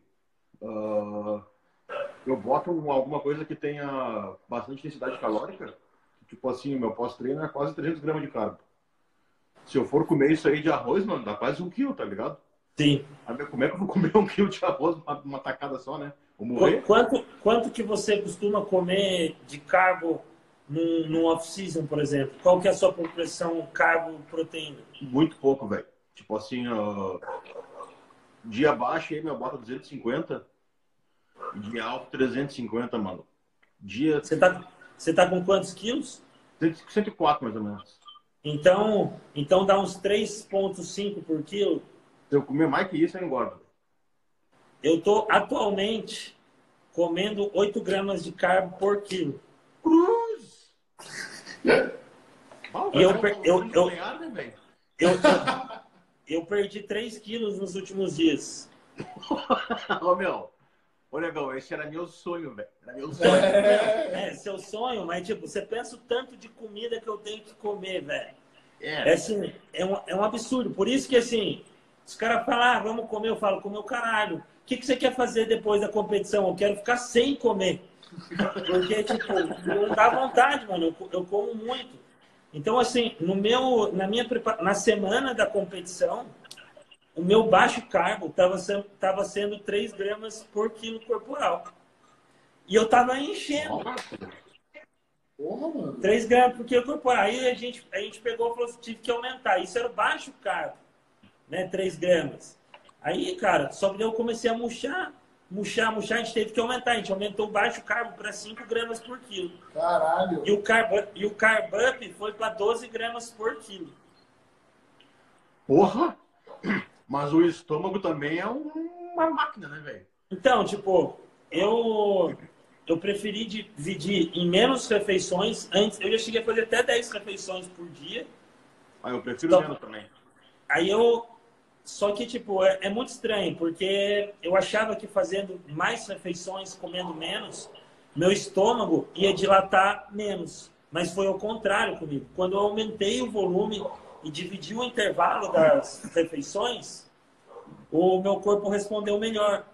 ah, eu boto um- alguma coisa que tenha bastante densidade calórica. Tipo assim, o meu pós-treino é quase 300 gramas de carbo. Se eu for comer isso aí de arroz, mano, dá quase um quilo, tá ligado? sim. Aí, meu, como é que eu vou comer um quilo de arroz numa, numa tacada só, né? Vou morrer? Qu- Quanto, quanto que você costuma comer de carbo num, num off-season, por exemplo? Qual que é a sua proporção carbo-proteína? Muito pouco, velho. Tipo assim, ó, dia baixo aí, meu, bota 250. E dia alto, 350, mano. Dia Você tá, você tá com quantos quilos? 104, mais ou menos. Então, então dá uns 3,5 por quilo. Se eu comer mais que isso, eu engordo. Eu tô atualmente comendo 8 gramas de carbo por quilo. Cruz! [LAUGHS] E eu per- eu- eu-? Eu, eu perdi 3 quilos nos últimos dias. [LAUGHS] Ô, meu. Ô, negão, esse era meu sonho, velho. Era meu [LAUGHS] sonho. É, seu sonho, mas tipo, você pensa o tanto de comida que eu tenho que comer, velho. É É. assim, é um, é um absurdo. Por isso que assim, os caras falam, ah, vamos comer, eu falo, comer o caralho. O que, que você quer fazer depois da competição? Eu quero ficar sem comer. Porque, tipo, não dá vontade, mano. Eu, eu como muito. Então, assim, no meu, na minha na semana da competição, o meu baixo carbo estava sendo, tava sendo 3 gramas por quilo corporal. E eu tava enchendo. Porra, mano. 3 gramas por quilo corporal. Aí a gente, a gente pegou e falou assim, tive que aumentar. Isso era o baixo carbo, né? 3 gramas. Aí, cara, só que eu comecei a murchar, murchar, murchar. A gente teve que aumentar. A gente aumentou o baixo carbo para 5 gramas por quilo. Caralho. E o carb, e o carb up foi para 12 gramas por quilo. Porra! Mas o estômago também é um- uma máquina, né, velho? Então, tipo, eu eu preferi dividir em menos refeições. Antes, eu já cheguei a fazer até 10 refeições por dia. Ah, eu prefiro Então- menos também. Aí eu. Só que, tipo, é, é muito estranho, porque eu achava que fazendo mais refeições, comendo menos, meu estômago ia dilatar menos. Mas foi ao contrário comigo. Quando eu aumentei o volume e dividi o intervalo das refeições, o meu corpo respondeu melhor.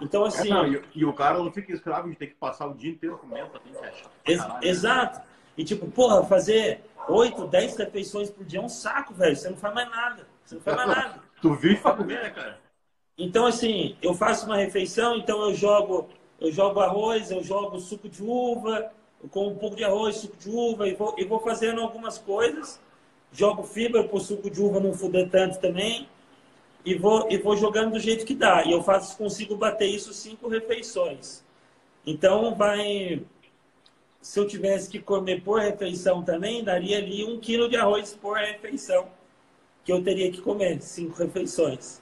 Então, É, assim. não, e, e o cara não fica escravo de ter que passar o dia inteiro comendo, tem que achar. Ex- Caralho. exato. E tipo, porra, fazer 8, 10 refeições por dia é um saco, velho. Você não faz mais nada. Você não faz mais nada. [LAUGHS] Tu vive pra comer, né, cara? Então, assim, eu faço uma refeição, então eu jogo, eu jogo arroz, eu jogo suco de uva, eu como um pouco de arroz, suco de uva, e vou, e vou fazendo algumas coisas. Jogo fibra para o suco de uva não fuder tanto também. E vou, e vou jogando do jeito que dá. E eu faço, consigo bater isso cinco refeições. Então, vai. Se eu tivesse que comer por refeição também, daria ali um quilo de arroz por refeição. Que eu teria que comer, cinco refeições.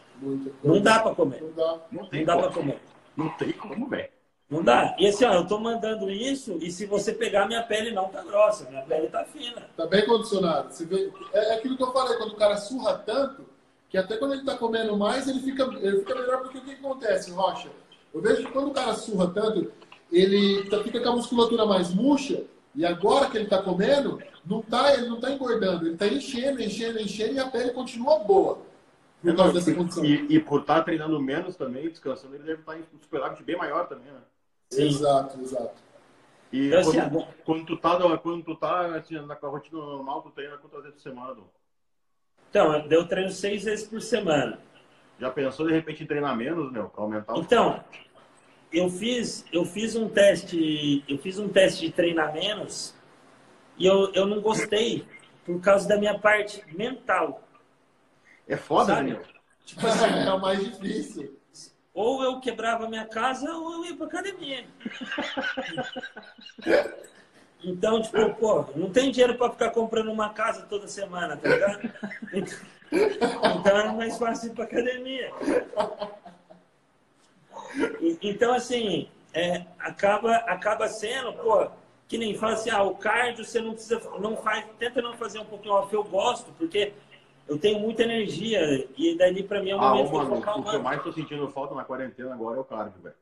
Não dá para comer. Não dá. Não Não tem dá para como. comer. Não tem como, velho. Não dá. E assim, ó, eu tô mandando isso e se você pegar, minha pele não tá grossa, minha pele tá fina. Tá bem condicionado. Você vê, é, é aquilo que eu falei, quando o cara surra tanto, que até quando ele tá comendo mais, ele fica, ele fica melhor, porque o que acontece, Rocha? Eu vejo que quando o cara surra tanto, ele tá- fica com a musculatura mais murcha, e agora que ele tá comendo, não tá, ele não tá engordando, ele tá enchendo, enchendo, enchendo, e a pele continua boa. Por causa dessa condição. E, e por estar treinando menos também, descansando, ele deve estar em um superávit bem maior também, né? Sim. Exato, exato. E Então, assim, quando, quando tu tá, quando tu tá assim, na rotina normal, tu treina quantas vezes por semana, Dom? Então, eu treino seis vezes por semana. Já pensou de repente em treinar menos, meu, pra aumentar o Então, eu fiz, eu fiz um teste, eu fiz um teste de treinar menos e eu, eu não gostei por causa da minha parte mental. É foda, Sabe? né, meu? Tipo [LAUGHS] assim, É o mais difícil. Ou eu quebrava minha casa ou eu ia pra academia. Então, tipo, pô, não tem dinheiro pra ficar comprando uma casa toda semana, tá ligado? Então, era mais fácil ir pra academia. Então, assim, é, acaba, acaba sendo, pô, que nem fala assim, ah, o cardio você não precisa, não faz, tenta não fazer um pouquinho off, eu gosto, porque eu tenho muita energia e dali pra mim é um Ah, momento ô, que eu mano, o que eu mais tô sentindo falta na quarentena agora é o cardio, velho.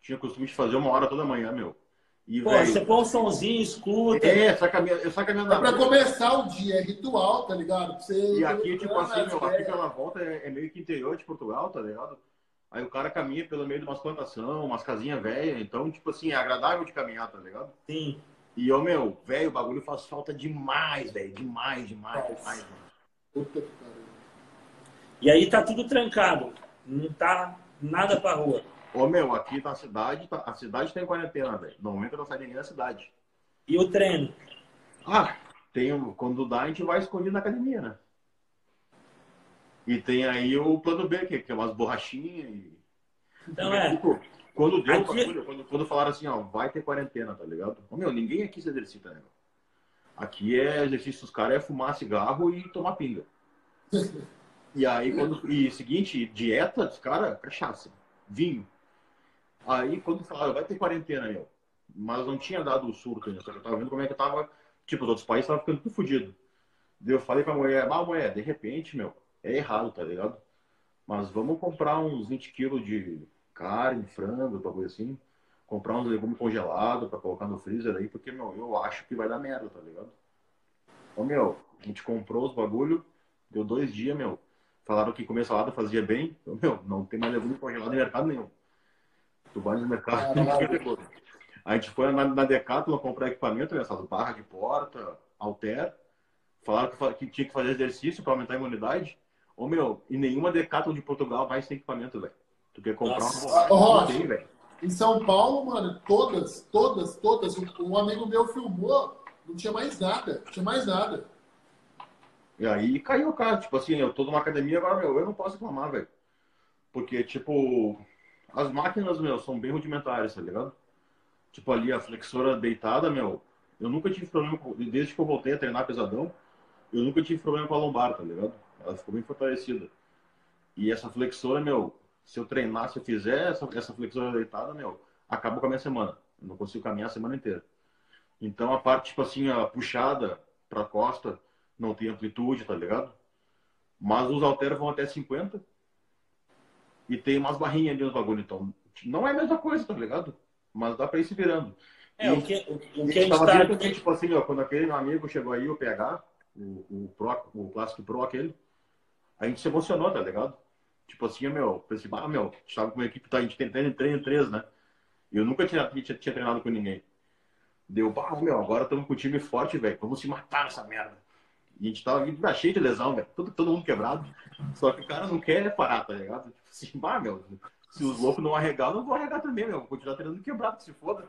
Tinha costume de fazer uma hora toda manhã, meu. E, Pô, velho, você põe um sonzinho, escuta. É, só caminhando, só caminhando É pra rua. começar o dia, é ritual, tá ligado? Você E aqui, tipo assim, meu, aqui pela volta é, é meio que interior de Portugal, tá ligado? Aí o cara caminha pelo meio de umas plantações, umas casinhas velhas, então, tipo assim, é agradável de caminhar, tá ligado? Sim. E eu, meu, velho, o bagulho faz falta demais, velho, demais, demais, Faz. demais, mano. Puta que pariu. E aí tá tudo trancado. Não tá nada pra rua. Ô, meu, aqui na cidade, tá- a cidade tá em quarentena, velho. No momento não sai ninguém da cidade. E o treino? Ah, tem, quando dá, a gente vai escondido na academia, né? E tem aí o plano B, que, que é umas borrachinhas e... Então é. Tipo, quando deu o Aqui- bagulho, quando, quando falaram assim, ó, vai ter quarentena, tá ligado? Ô, meu, ninguém aqui se exercita, né? meu? Aqui é exercício dos caras é fumar cigarro e tomar pinga. E aí, quando. E seguinte, dieta dos caras, cachaça, vinho. Aí, quando falaram, vai ter quarentena, meu. Mas não tinha dado o surto ainda, eu tava vendo como é que tava. Tipo, os outros países estavam ficando tudo fodido. Eu falei pra mulher, ah, mulher, de repente, meu, é errado, tá ligado? Mas vamos comprar uns 20 quilos de carne, frango, bagulho assim. Comprar uns legumes congelados pra colocar no freezer aí, porque, meu, eu acho que vai dar merda, tá ligado? Ô, meu, a gente comprou os bagulho, deu dois dias, meu. Falaram que comer salada fazia bem. Ô, meu, não tem mais legume congelado em mercado nenhum. Tu vai no mercado, não tem legume. A gente foi na, na Decathlon comprar equipamento, né, essas barras de porta, alter. Falaram que, que tinha que fazer exercício para aumentar a imunidade. Ô, meu, e nenhuma Decathlon de Portugal mais tem equipamento, velho. Tu quer comprar Nossa. uma não tem, velho. Em São Paulo, mano, todas, todas, todas. Um, um amigo meu filmou, não tinha mais nada, não tinha mais nada. E aí caiu o cara, tipo assim, eu tô numa academia agora, meu, eu não posso reclamar, velho. Porque, tipo, as máquinas, meu, são bem rudimentares, tá ligado? Tipo ali, a flexora deitada, meu, eu nunca tive problema, desde que eu voltei a treinar pesadão, eu nunca tive problema com a lombar, tá ligado? Ela ficou bem fortalecida. E essa flexora, meu, se eu treinar, se eu fizer essa, essa flexora deitada, meu, acaba com a minha semana. Eu não consigo caminhar a semana inteira. Então a parte, tipo assim, a puxada pra costa, não tem amplitude, tá ligado? Mas os halteres vão até 50 e tem umas barrinhas ali nos bagulho, então não é a mesma coisa, tá ligado? Mas dá pra ir se virando. É, o que, o, E que a gente tava tá. vendo também, tipo assim, ó, quando aquele meu amigo chegou aí, o PH, o, o, Pro, o Classic Pro aquele, a gente se emocionou, tá ligado? Tipo assim, meu, pensei, ah, meu, a gente tava com uma equipe, tá, a gente tem treino, treino três, né? E eu nunca tinha, tinha, tinha treinado com ninguém. Deu, bah, meu, agora estamos com um time forte, velho, vamos se matar nessa merda. E a gente tava vindo tá cheio de lesão, velho, todo, todo mundo quebrado. Só que o cara não quer parar, tá ligado? Tipo assim, bah, meu, se os loucos não arregar, eu não vou arregar também, meu, vou continuar treinando quebrado, que se foda.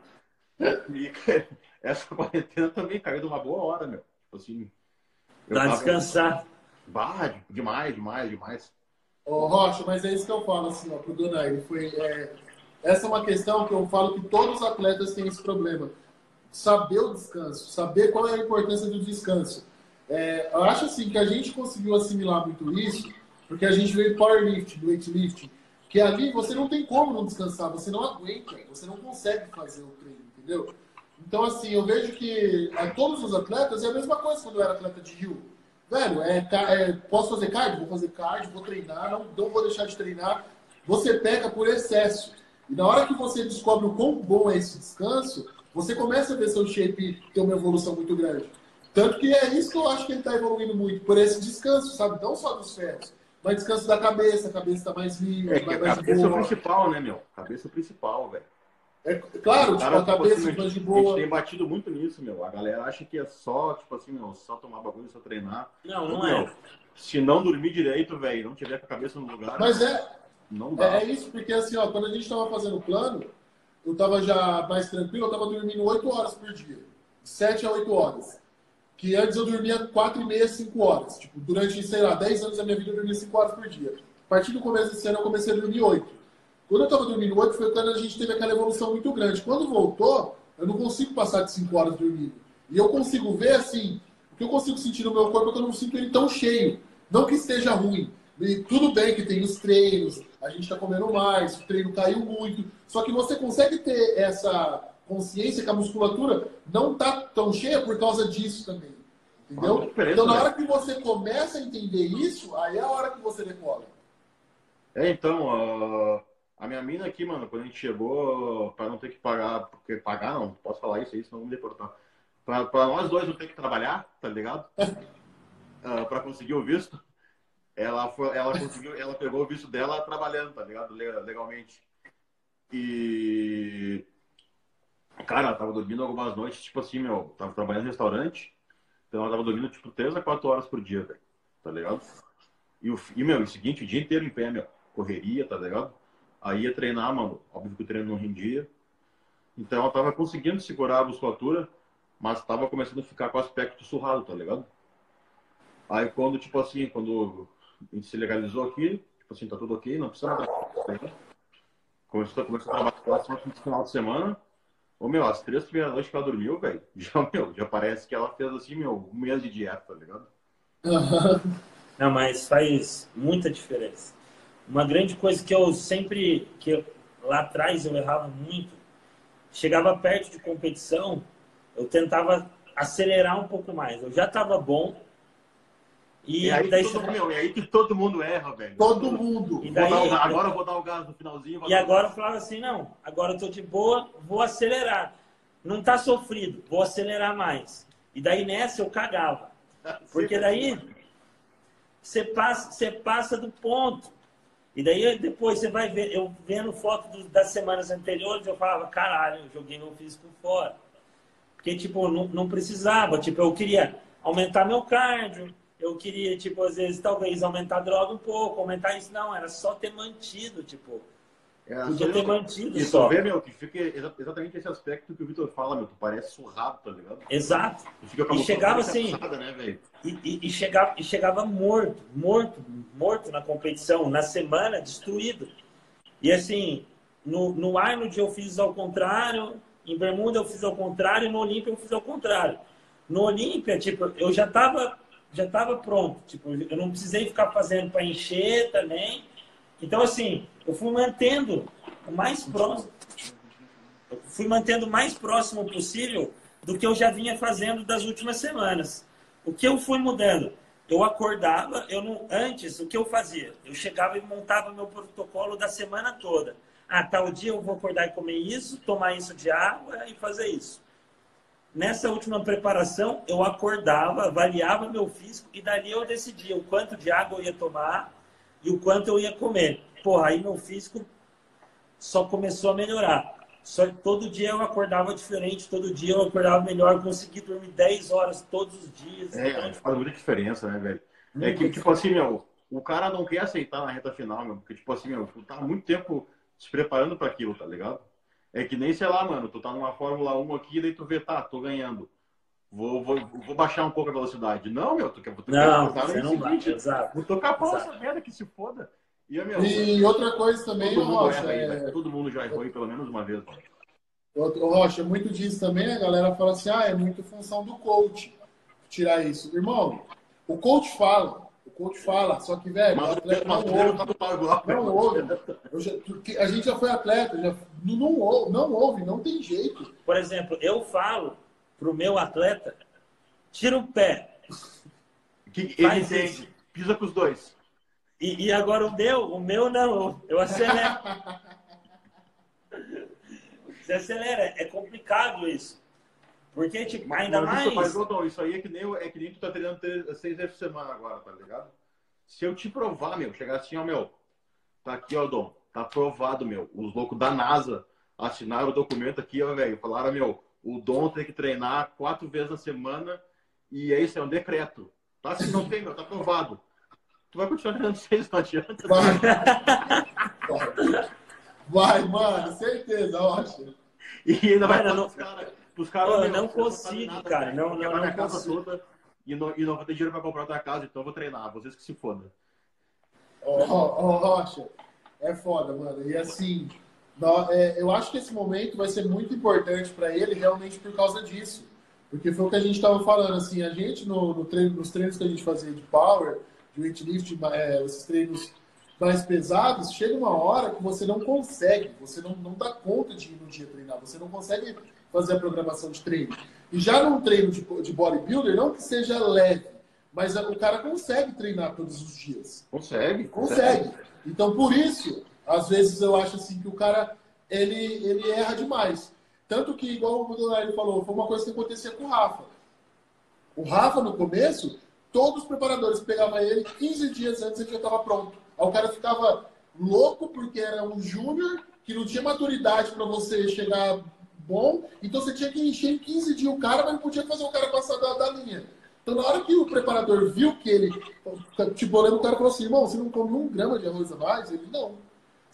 E [LAUGHS] essa quarentena também caiu de uma boa hora, meu. Tipo assim. Pra tava- descansar. Bah, demais, demais, demais. Rocha, mas é isso que eu falo, assim, ó, pro Donaire. Foi, é, essa é uma questão que eu falo que todos os atletas têm esse problema. Saber o descanso, saber qual é a importância do descanso. É, eu acho, assim, que a gente conseguiu assimilar muito isso, porque a gente veio powerlifting, weightlifting, que ali você não tem como não descansar, você não aguenta, você não consegue fazer o treino, entendeu? Então, assim, eu vejo que a todos os atletas é a mesma coisa quando eu era atleta de Rio. Velho, é, é, posso fazer cardio? Vou fazer cardio, vou treinar, não, não vou deixar de treinar. Você peca por excesso. E na hora que você descobre o quão bom é esse descanso, você começa a ver seu shape ter uma evolução muito grande. Tanto que é isso que eu acho que ele está evoluindo muito, por esse descanso, sabe? Não só dos ferros, mas descanso da cabeça, a cabeça está mais livre, É mais, mais cabeça é o boa. principal, né, meu? Cabeça é o principal, velho. É, claro, tipo, Cara, a cabeça assim, mais de a gente boa. tem batido muito nisso, meu. A galera acha que é só, tipo assim, meu, só tomar bagulho, só treinar. Não, não Meu, é. Se não dormir direito, velho, não tiver com a cabeça no lugar, Mas é, não dá. É, é isso, porque assim, ó, quando a gente estava fazendo o plano, eu estava já mais tranquilo, eu estava dormindo 8 horas por dia. De 7 a 8 horas. Que antes eu dormia 4 e meia, 5 horas. Tipo, durante, sei lá, 10 anos da minha vida eu dormia 5 horas por dia. A partir do começo desse ano eu comecei a dormir 8. Quando eu estava dormindo 8 foi quando a gente teve aquela evolução muito grande. Quando voltou, eu não consigo passar de 5 horas dormindo. E eu consigo ver, assim, o que eu consigo sentir no meu corpo é que eu não sinto ele tão cheio. Não que esteja ruim. E tudo bem que tem os treinos, a gente está comendo mais, o treino caiu muito. Só que você consegue ter essa consciência que a musculatura não está tão cheia por causa disso também. Entendeu? Então, na né? hora que você começa a entender isso, aí é a hora que você decola. É, então, ah, a minha mina aqui, mano, quando a gente chegou, pra não ter que pagar, porque pagar não, posso falar isso aí, senão vão me deportar. Pra, pra nós dois não ter que trabalhar, tá ligado? [LAUGHS] Ah, pra conseguir o visto, ela, foi, ela conseguiu, ela pegou o visto dela trabalhando, tá ligado? Le- Legalmente. E. Cara, ela tava dormindo algumas noites, tipo assim, meu, tava trabalhando em restaurante, então ela tava dormindo tipo 3 a 4 horas por dia, velho. Tá ligado? E, o, e, meu, o seguinte, o dia inteiro em pé, meu. Correria, tá ligado? Aí ia treinar, mano. Óbvio que o treino não rendia. Então ela tava conseguindo segurar a musculatura, mas tava começando a ficar com o aspecto surrado, tá ligado? Aí quando, tipo assim, quando a gente se legalizou aqui, tipo assim, tá tudo ok, não precisa tá ligado? Começou, começou a trabalhar no final de semana. Ô, meu, as três primeiras noites que ela dormiu, velho, [LAUGHS] já, meu, já parece que ela fez assim, meu, um mês de dieta, tá ligado? Não, mas faz muita diferença. Uma grande coisa que eu sempre, que eu- lá atrás eu errava muito, chegava perto de competição, eu tentava acelerar um pouco mais. Eu já estava bom, E, é aí, daí todo, meu, é aí que todo mundo erra, velho. Todo mundo. E Vou daí- dar o gás- agora eu vou dar o gás no finalzinho. vou E dar agora eu falava assim, não, agora eu tô de boa, vou acelerar. Não tá sofrido, vou acelerar mais. E daí nessa eu cagava. [LAUGHS] Porque daí você passa, você passa do ponto. E daí depois você vai ver, eu vendo foto do- das semanas anteriores, eu falava, caralho, eu joguei meu físico fora. Porque, tipo, não, não precisava. Tipo, eu queria aumentar meu cardio, eu queria, tipo, às vezes, talvez aumentar a droga um pouco, aumentar isso. Não, era só ter mantido, tipo. É, Podia só ter eu- mantido E só. vê, meu, que fica exa- exatamente esse aspecto que o Vitor fala, meu. Tu parece surrado, tá ligado? Exato. E chegava assim. cansada, né? E, e- e chegava, e chegava morto, morto, morto na competição, na semana, destruído. E assim, no, no Arnold eu fiz ao contrário, em Bermuda eu fiz ao contrário, e no Olímpia eu fiz ao contrário. No Olímpia, tipo, eu já estava já tava pronto, tipo, eu não precisei ficar fazendo para encher também. Então, assim, eu fui mantendo o mais próximo, fui mantendo o mais próximo possível do que eu já vinha fazendo das últimas semanas. O que eu fui mudando? Eu acordava, eu não, antes, o que eu fazia? Eu chegava e montava meu protocolo da semana toda. Ah, tal dia eu vou acordar e comer isso, tomar isso de água e fazer isso. Nessa última preparação, eu acordava, avaliava meu físico e dali eu decidia o quanto de água eu ia tomar e o quanto eu ia comer. Porra, aí meu físico só começou a melhorar. Só que todo dia eu acordava diferente, todo dia eu acordava melhor, consegui dormir 10 horas todos os dias. É, Então, faz muita diferença, né, velho? É que, tipo assim, meu, o cara não quer aceitar na reta final, meu, porque, tipo assim, meu, tu tá muito tempo se preparando pra aquilo, tá ligado? É que nem, sei lá, mano, tu tá numa Fórmula 1 aqui, daí tu vê, tá, tô ganhando. Vou, vou, vou baixar um pouco a velocidade. Não, meu, tu quer, tu Não, você não vai, seguinte, exato. Vou tocar pau essa merda que se foda. E, meu, E outra coisa também, todo mundo Rocha, erra aí, é. Todo mundo já errou aí pelo menos uma vez. Ô, Rocha, muito disso também, a galera fala assim, ah, é muito função do coach tirar isso. Irmão, o coach fala, o coach fala, só que, velho, Mas o atleta Pedro não ouve. tá igual. Não ouve. Eu já- a gente já foi atleta, já, não, não, ouve, não ouve, não tem jeito. Por exemplo, eu falo pro meu atleta, tira o pé. Que ele Faz entende. isso. Pisa com os dois. E, e agora o meu, o meu não, eu acelero. Você acelera, é complicado isso. Porque, tipo, ainda Mas mais. Mas, Rodão, isso aí é que, nem, é que nem tu tá treinando três- seis vezes por semana agora, tá ligado? Se eu te provar, meu, chegar assim, ó, meu, tá aqui, ó, Dom, tá provado, meu. Os loucos da NASA assinaram o documento aqui, ó, velho. Falaram, meu, o Dom tem que treinar quatro vezes na semana e é isso, é um decreto. Tá? Se não tem, meu, tá provado. Tu vai continuar treinando seis, não adianta. Vai. Vai, mano, certeza, Rocha. E ainda vai Mano, falar não- pros caras. Pros caras, Pô, meu, não consigo, nada, cara, velho. não- Eu não- não minha casa consigo. toda e não, e não vou ter dinheiro pra comprar outra casa, então eu vou treinar. Vocês que se fodam. Ó, ó, ó, Rocha, é foda, mano. E assim, é, eu acho que esse momento vai ser muito importante para ele realmente por causa disso. Porque foi o que a gente estava falando, assim, a gente no, no treino, nos treinos que a gente fazia de power, de weightlifting, é, esses treinos mais pesados, chega uma hora que você não consegue, você não, não dá conta de ir no dia treinar, você não consegue fazer a programação de treino. E já num treino de, de bodybuilder, não que seja leve, mas o cara consegue treinar todos os dias. Consegue? Consegue. Então, por isso, às vezes eu acho assim que o cara ele, ele erra demais. Tanto que, igual o Donari falou, foi uma coisa que acontecia com o Rafa. O Rafa, no começo, todos os preparadores pegavam ele 15 dias antes ele já estava pronto. Aí o cara ficava louco porque era um júnior que não tinha maturidade para você chegar bom, então você tinha que encher em 15 dias o cara, mas não podia fazer o cara passar da, da linha. Então, na hora que o preparador viu que ele. Tipo, o cara falou assim: irmão, você não come um grama de arroz a mais? Ele, não.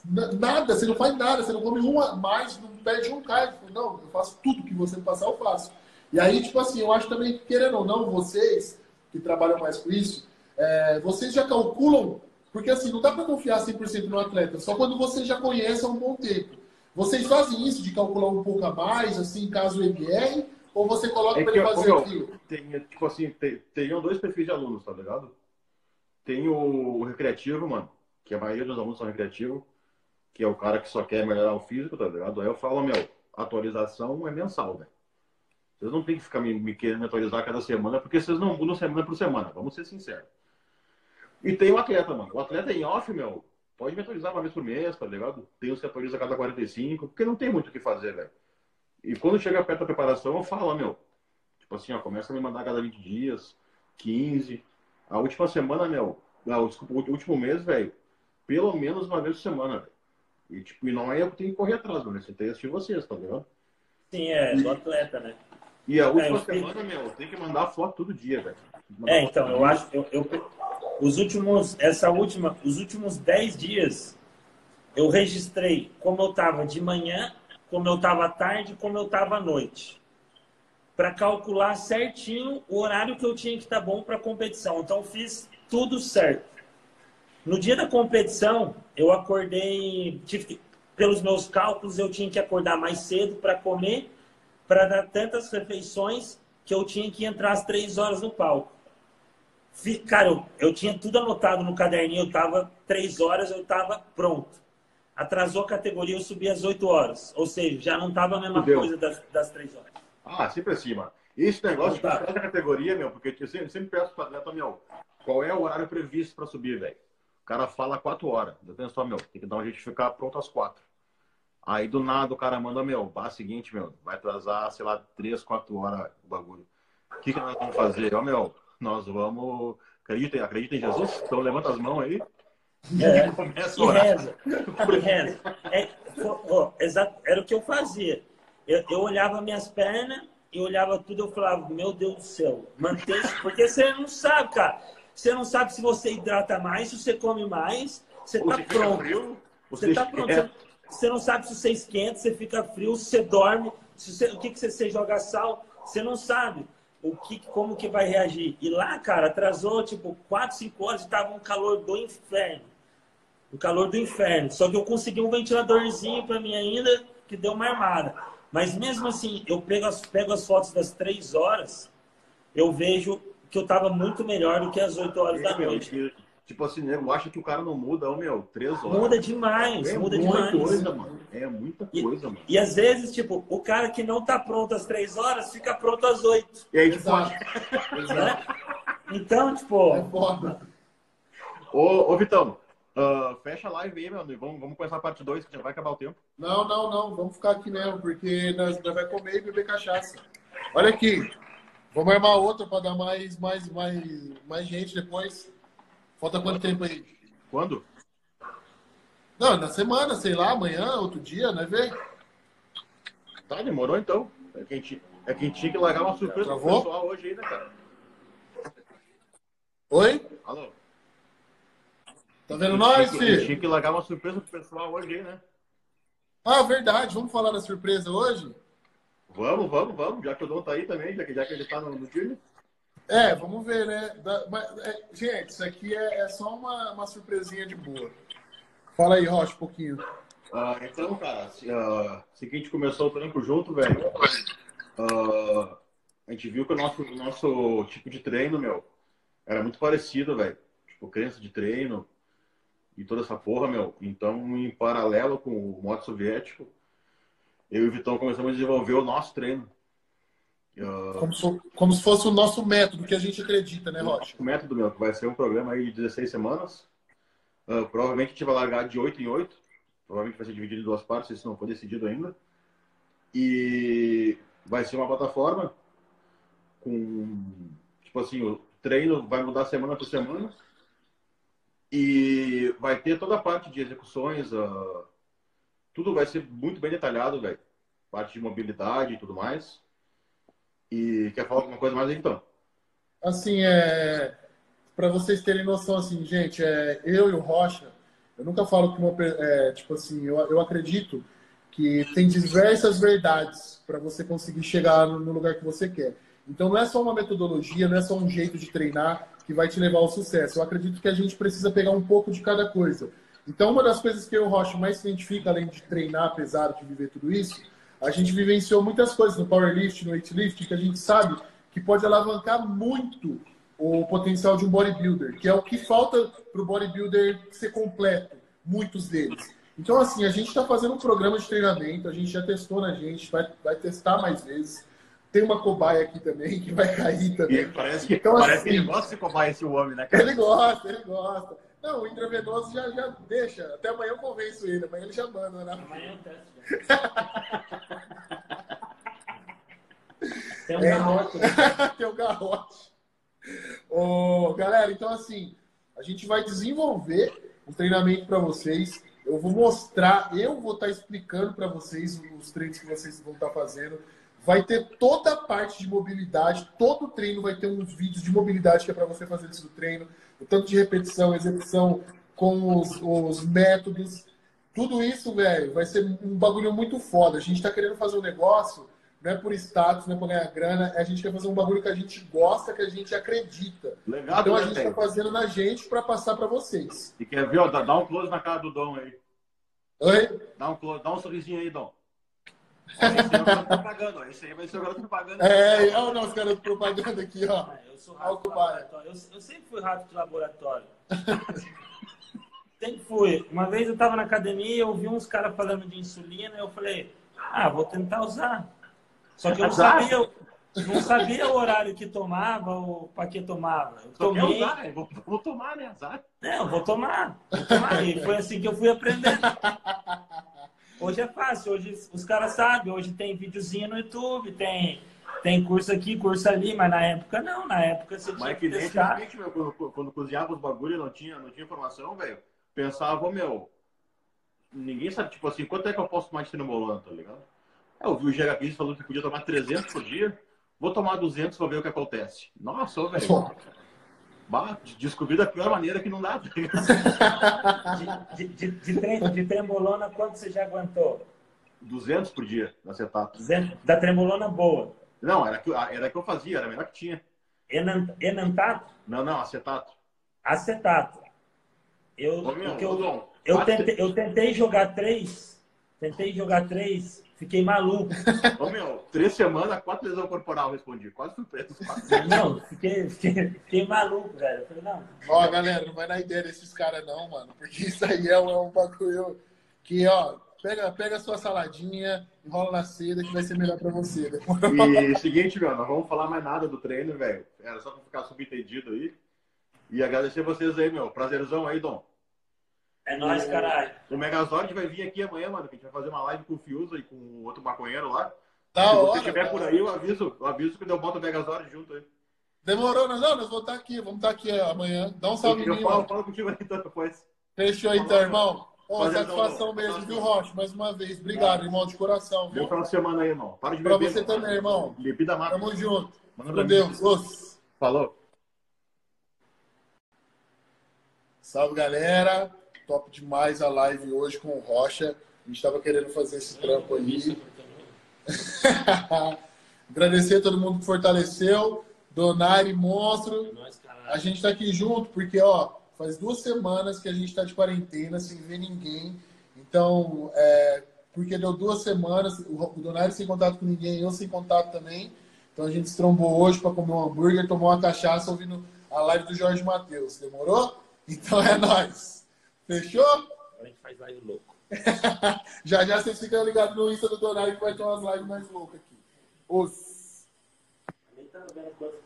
Na- Nada, você não faz nada, você não come um a mais, não perde um falou, não, eu faço tudo que você passar, eu faço. E aí, tipo assim, eu acho também que, querendo ou não, vocês que trabalham mais com isso, é, vocês já calculam, porque assim, não dá para confiar 100% no atleta, só quando você já conhece há um bom tempo. Vocês fazem isso de calcular um pouco a mais, assim, caso erre, ou você coloca É para ele fazer meu, aquilo? tem, tipo assim, tem, dois perfis de alunos, tá ligado? Tem o, o recreativo, mano, que a maioria dos alunos são recreativos, que é o cara que só quer melhorar o físico, tá ligado? Aí eu falo, meu, atualização é mensal, velho. Vocês não tem que ficar me, me querendo atualizar cada semana, porque vocês não mudam semana por semana, vamos ser sinceros. E tem o atleta, mano. O atleta em off, meu, pode me atualizar uma vez por mês, tá ligado? Tem os que atualizam a cada 45, porque não tem muito o que fazer, velho. E quando chega perto da preparação, eu falo, meu, tipo assim, ó, começa a me mandar a cada 20 dias, 15. A última semana, meu, não, desculpa, o último mês, velho, pelo menos uma vez por semana, velho. E, tipo, e não é eu que tenho que correr atrás, mano. Você tem que assistir vocês, tá ligado? Sim, é, do atleta, né? E a última fiz- semana, meu, tem que mandar foto todo dia, velho. É, então, eu acho, eu, eu- os últimos, essa última, os últimos 10 dias, eu registrei como eu estava de manhã, como eu estava à tarde, como eu estava à noite. Para calcular certinho o horário que eu tinha que estar bom para competição. Então, eu fiz tudo certo. No dia da competição, eu acordei, tive pelos meus cálculos, eu tinha que acordar mais cedo para comer, para dar tantas refeições que eu tinha que entrar às três horas no palco. Cara, eu, eu tinha tudo anotado no caderninho, eu tava três horas, eu tava pronto. Atrasou a categoria, eu subi às 8 horas. Ou seja, já não tava a mesma coisa das, das três horas. Ah, sempre assim, mano. Esse negócio de Tá. categoria, meu, porque eu sempre, sempre peço pro atleta, meu, qual é o horário previsto pra subir, velho? O cara fala 4 horas. Eu penso só, meu, tem que dar um jeito de ficar pronto às 4. Aí do nada o cara manda, meu, bah, seguinte, meu, vai atrasar, sei lá, 3, 4 horas o bagulho. O que, que nós vamos fazer? Ó, meu, nós vamos. Acreditem, acreditem em Jesus? Então levanta as mãos aí. É. Começa E a orar. reza. E reza. É, exato, era o que eu fazia. Eu, eu olhava minhas pernas e olhava tudo, eu falava, meu Deus do céu, mantém isso, porque você não sabe, cara. Você não sabe se você hidrata mais, se você come mais, você tá fica pronto. frio, Você você tá pronto. Você, você não sabe se você esquenta, se você fica frio, se você dorme, se você- o que, que você, você joga sal. Você não sabe o que, como que vai reagir. E lá, cara, atrasou tipo 4, 5 horas e tava um calor do inferno. O calor do inferno. Só que eu consegui um ventiladorzinho para mim ainda, que deu uma armada. Mas mesmo assim, eu pego as, pego as fotos das 3 horas, eu vejo que eu tava muito melhor do que as 8 horas da noite. tipo assim, nego acha que o cara não muda, ô meu, três horas. Muda demais, é muda muita demais. coisa, mano. É muita E- coisa, mano. E às vezes, tipo, o cara que não tá pronto às três horas fica pronto às oito. E aí, tipo, Exato. Né? Então, tipo, É foda. ô, ô Vitão, ah, fecha a live aí, meu amigo. Vamos, vamos começar a parte 2, que já vai acabar o tempo. Não, não, não. Vamos ficar aqui mesmo, porque nós, nós vai comer e beber cachaça. Olha aqui. Vamos armar outra para dar mais, mais, mais, mais gente depois. Falta quanto tempo aí? Quando? Não, na semana, sei lá, amanhã, outro dia, né, velho? Tá, demorou então. É que a gente, é que a gente tinha que largar uma surpresa pro Travou? pessoal hoje aí, né, cara? Oi? Alô? Tá vendo nós, que- a gente filho? tinha que largar uma surpresa pro pessoal hoje aí, né? Ah, verdade. Vamos falar da surpresa hoje? Vamos, vamos, vamos. Já que o Dom tá aí também, já que, já que ele tá no, no time. É, vamos ver, né? Da- mas, é, gente, isso aqui é, é só uma, uma surpresinha de boa. Fala aí, Rocha, um pouquinho. Ah, então, cara, se, a gente começou o trampo junto, velho, ah, a gente viu que o nosso, o nosso tipo de treino, meu, era muito parecido, velho. Tipo, crença de treino e toda essa porra, meu. Então, em paralelo com o modo soviético, eu e o Vitão começamos a desenvolver o nosso treino. Ah, Como, se- como se fosse o nosso método que a gente acredita, né, Rocha? o método, meu, que vai ser um programa aí de 16 semanas. Ah, provavelmente a gente vai largar de 8 em 8. Provavelmente vai ser dividido em duas partes, isso não foi decidido ainda. E vai ser uma plataforma com, tipo assim, o treino vai mudar semana por semana. E vai ter toda a parte de execuções, ah, tudo vai ser muito bem detalhado, velho. Parte de mobilidade e tudo mais. E quer falar alguma coisa mais aí, então? Assim, é. Para vocês terem noção, assim, gente, é, eu e o Rocha, eu nunca falo que uma. É, tipo assim, eu, eu acredito que tem diversas verdades para você conseguir chegar no lugar que você quer. Então não é só uma metodologia, não é só um jeito de treinar que vai te levar ao sucesso. Eu acredito que a gente precisa pegar um pouco de cada coisa. Então, uma das coisas que eu o Rocha mais se identifica, além de treinar pesado, de viver tudo isso, a gente vivenciou muitas coisas no powerlifting, no weightlifting, que a gente sabe que pode alavancar muito o potencial de um bodybuilder, que é o que falta para o bodybuilder ser completo, muitos deles. Então, assim, a gente está fazendo um programa de treinamento, a gente já testou na gente, vai, vai testar mais vezes, tem uma cobaia aqui também [LAUGHS] que vai cair também. E parece que, Então, parece assim- que ele gosta de cobaia esse homem, né, cara? Ele gosta, ele gosta. Não, o intravenoso já, já deixa. Até amanhã eu convenço ele, amanhã ele já manda, né? Amanhã eu testo. [LAUGHS] Tem um É. garrote. né? [LAUGHS] Tem o garrote. Ô, galera, então assim, a gente vai desenvolver um treinamento para vocês. Eu vou mostrar, eu vou estar explicando para vocês os treinos que vocês vão estar fazendo. Vai ter toda a parte de mobilidade, todo treino vai ter uns vídeos de mobilidade que é para você fazer antes do treino, o tanto de repetição, execução, com os, os métodos. Tudo isso, velho, vai ser um bagulho muito foda. A gente tá querendo fazer um negócio, não é por status, não é por ganhar grana, a gente quer fazer um bagulho que a gente gosta, que a gente acredita. Legado, Então a né, gente tá velho? fazendo na gente para passar para vocês. E quer ver, ó, dá, dá um close na cara do Dom aí. Oi? Dá um, close, dá um sorrisinho aí, Dom. Esse é o propaganda, ó. Esse aí vai ser o garoto propaganda. É, olha o nosso garoto propaganda aqui, ó. Eu sou Olha rato de laboratório. Eu, eu sempre fui rato de laboratório. [LAUGHS] sempre fui. Uma vez eu tava na academia e eu vi uns caras falando de insulina e eu falei, ah, vou tentar usar. Só que eu não sabia, não sabia o horário que tomava ou para que tomava. Eu tomei, usar, né? Vou, vou tomar, né? Azar. não, vou tomar. Vou tomar. E foi assim que eu fui aprendendo. [LAUGHS] Hoje é fácil, hoje os caras sabem, hoje tem videozinho no YouTube, tem, tem curso aqui, curso ali, mas na época não, na época você tinha Mas que que nem testar. antigamente, meu, quando, quando cozinhava os bagulho não tinha, não tinha informação, velho. Pensava, meu, ninguém sabe, tipo assim, quanto é que eu posso tomar de trembolona, tá ligado? Aí eu vi o GHP falando que podia tomar 300 por dia, vou tomar 200 pra ver o que acontece. Nossa, ô, velho. Bah, descobri da pior maneira que não dá, tá? De, de, de, de trembolona, quanto você já aguentou? 200 por dia no acetato. 200 Da trembolona boa. Não, era que, era que eu fazia, era a melhor que tinha. Enan- Enantato, Não, não, acetato. acetato. Eu, Ô, meu, eu, eu, tentei, eu tentei jogar três, tentei jogar três, fiquei maluco. [LAUGHS] Ô, meu, três semanas, quatro lesão corporal, respondi. Quase fui preso. [LAUGHS] Não, fiquei, fiquei, fiquei maluco, velho. Eu falei, não, Ó, galera, não vai na ideia desses caras não, mano. Porque isso aí é um, é um bagulho que, ó, pega, pega a sua saladinha, enrola na seda que vai ser melhor pra você. né? E seguinte, meu, não vamos falar mais nada do treino, velho. Era só pra ficar subentendido aí. E agradecer vocês aí, meu. Prazerzão aí, Dom. É nóis, caralho. O Megazord vai vir aqui amanhã, mano, que a gente vai fazer uma live com o Fiuza e com o outro maconheiro lá. Da Se você estiver por aí, eu aviso. Eu aviso que eu boto o Megazord junto aí. Demorou, nós, não, nós vamos estar aqui, vamos estar aqui amanhã. Dá um salve eu falo, falo contigo aí então depois. Fechou então, irmão. Ô, Prazer, satisfação irmão. mesmo, viu, Rocha? Mais uma vez. Obrigado, irmão, de coração, Bom final de semana aí, irmão. Para de Pra beber. você irmão. também, irmão. Bebida mata. Tamo junto. Manda Com pra. Deus. Os. Falou. Salve, galera. Top demais a live hoje com o Rocha. A gente tava querendo fazer esse trampo aí. [LAUGHS] Agradecer a todo mundo que fortaleceu. Donari, monstro. É A gente tá aqui junto porque, ó, faz duas semanas que a gente tá de quarentena, sem ver ninguém. Então, é, porque deu duas semanas, o Donari sem contato com ninguém, eu sem contato também. Então a gente se trombou hoje para comer um hambúrguer, tomar uma cachaça ouvindo a live do Jorge Matheus. Demorou? Então é [LAUGHS] nóis. Fechou? Agora a gente faz live louco. [LAUGHS] Já já vocês ficam ligados no Insta do Donari que vai ter umas lives mais loucas aqui. Os. Nem tá vendo quantos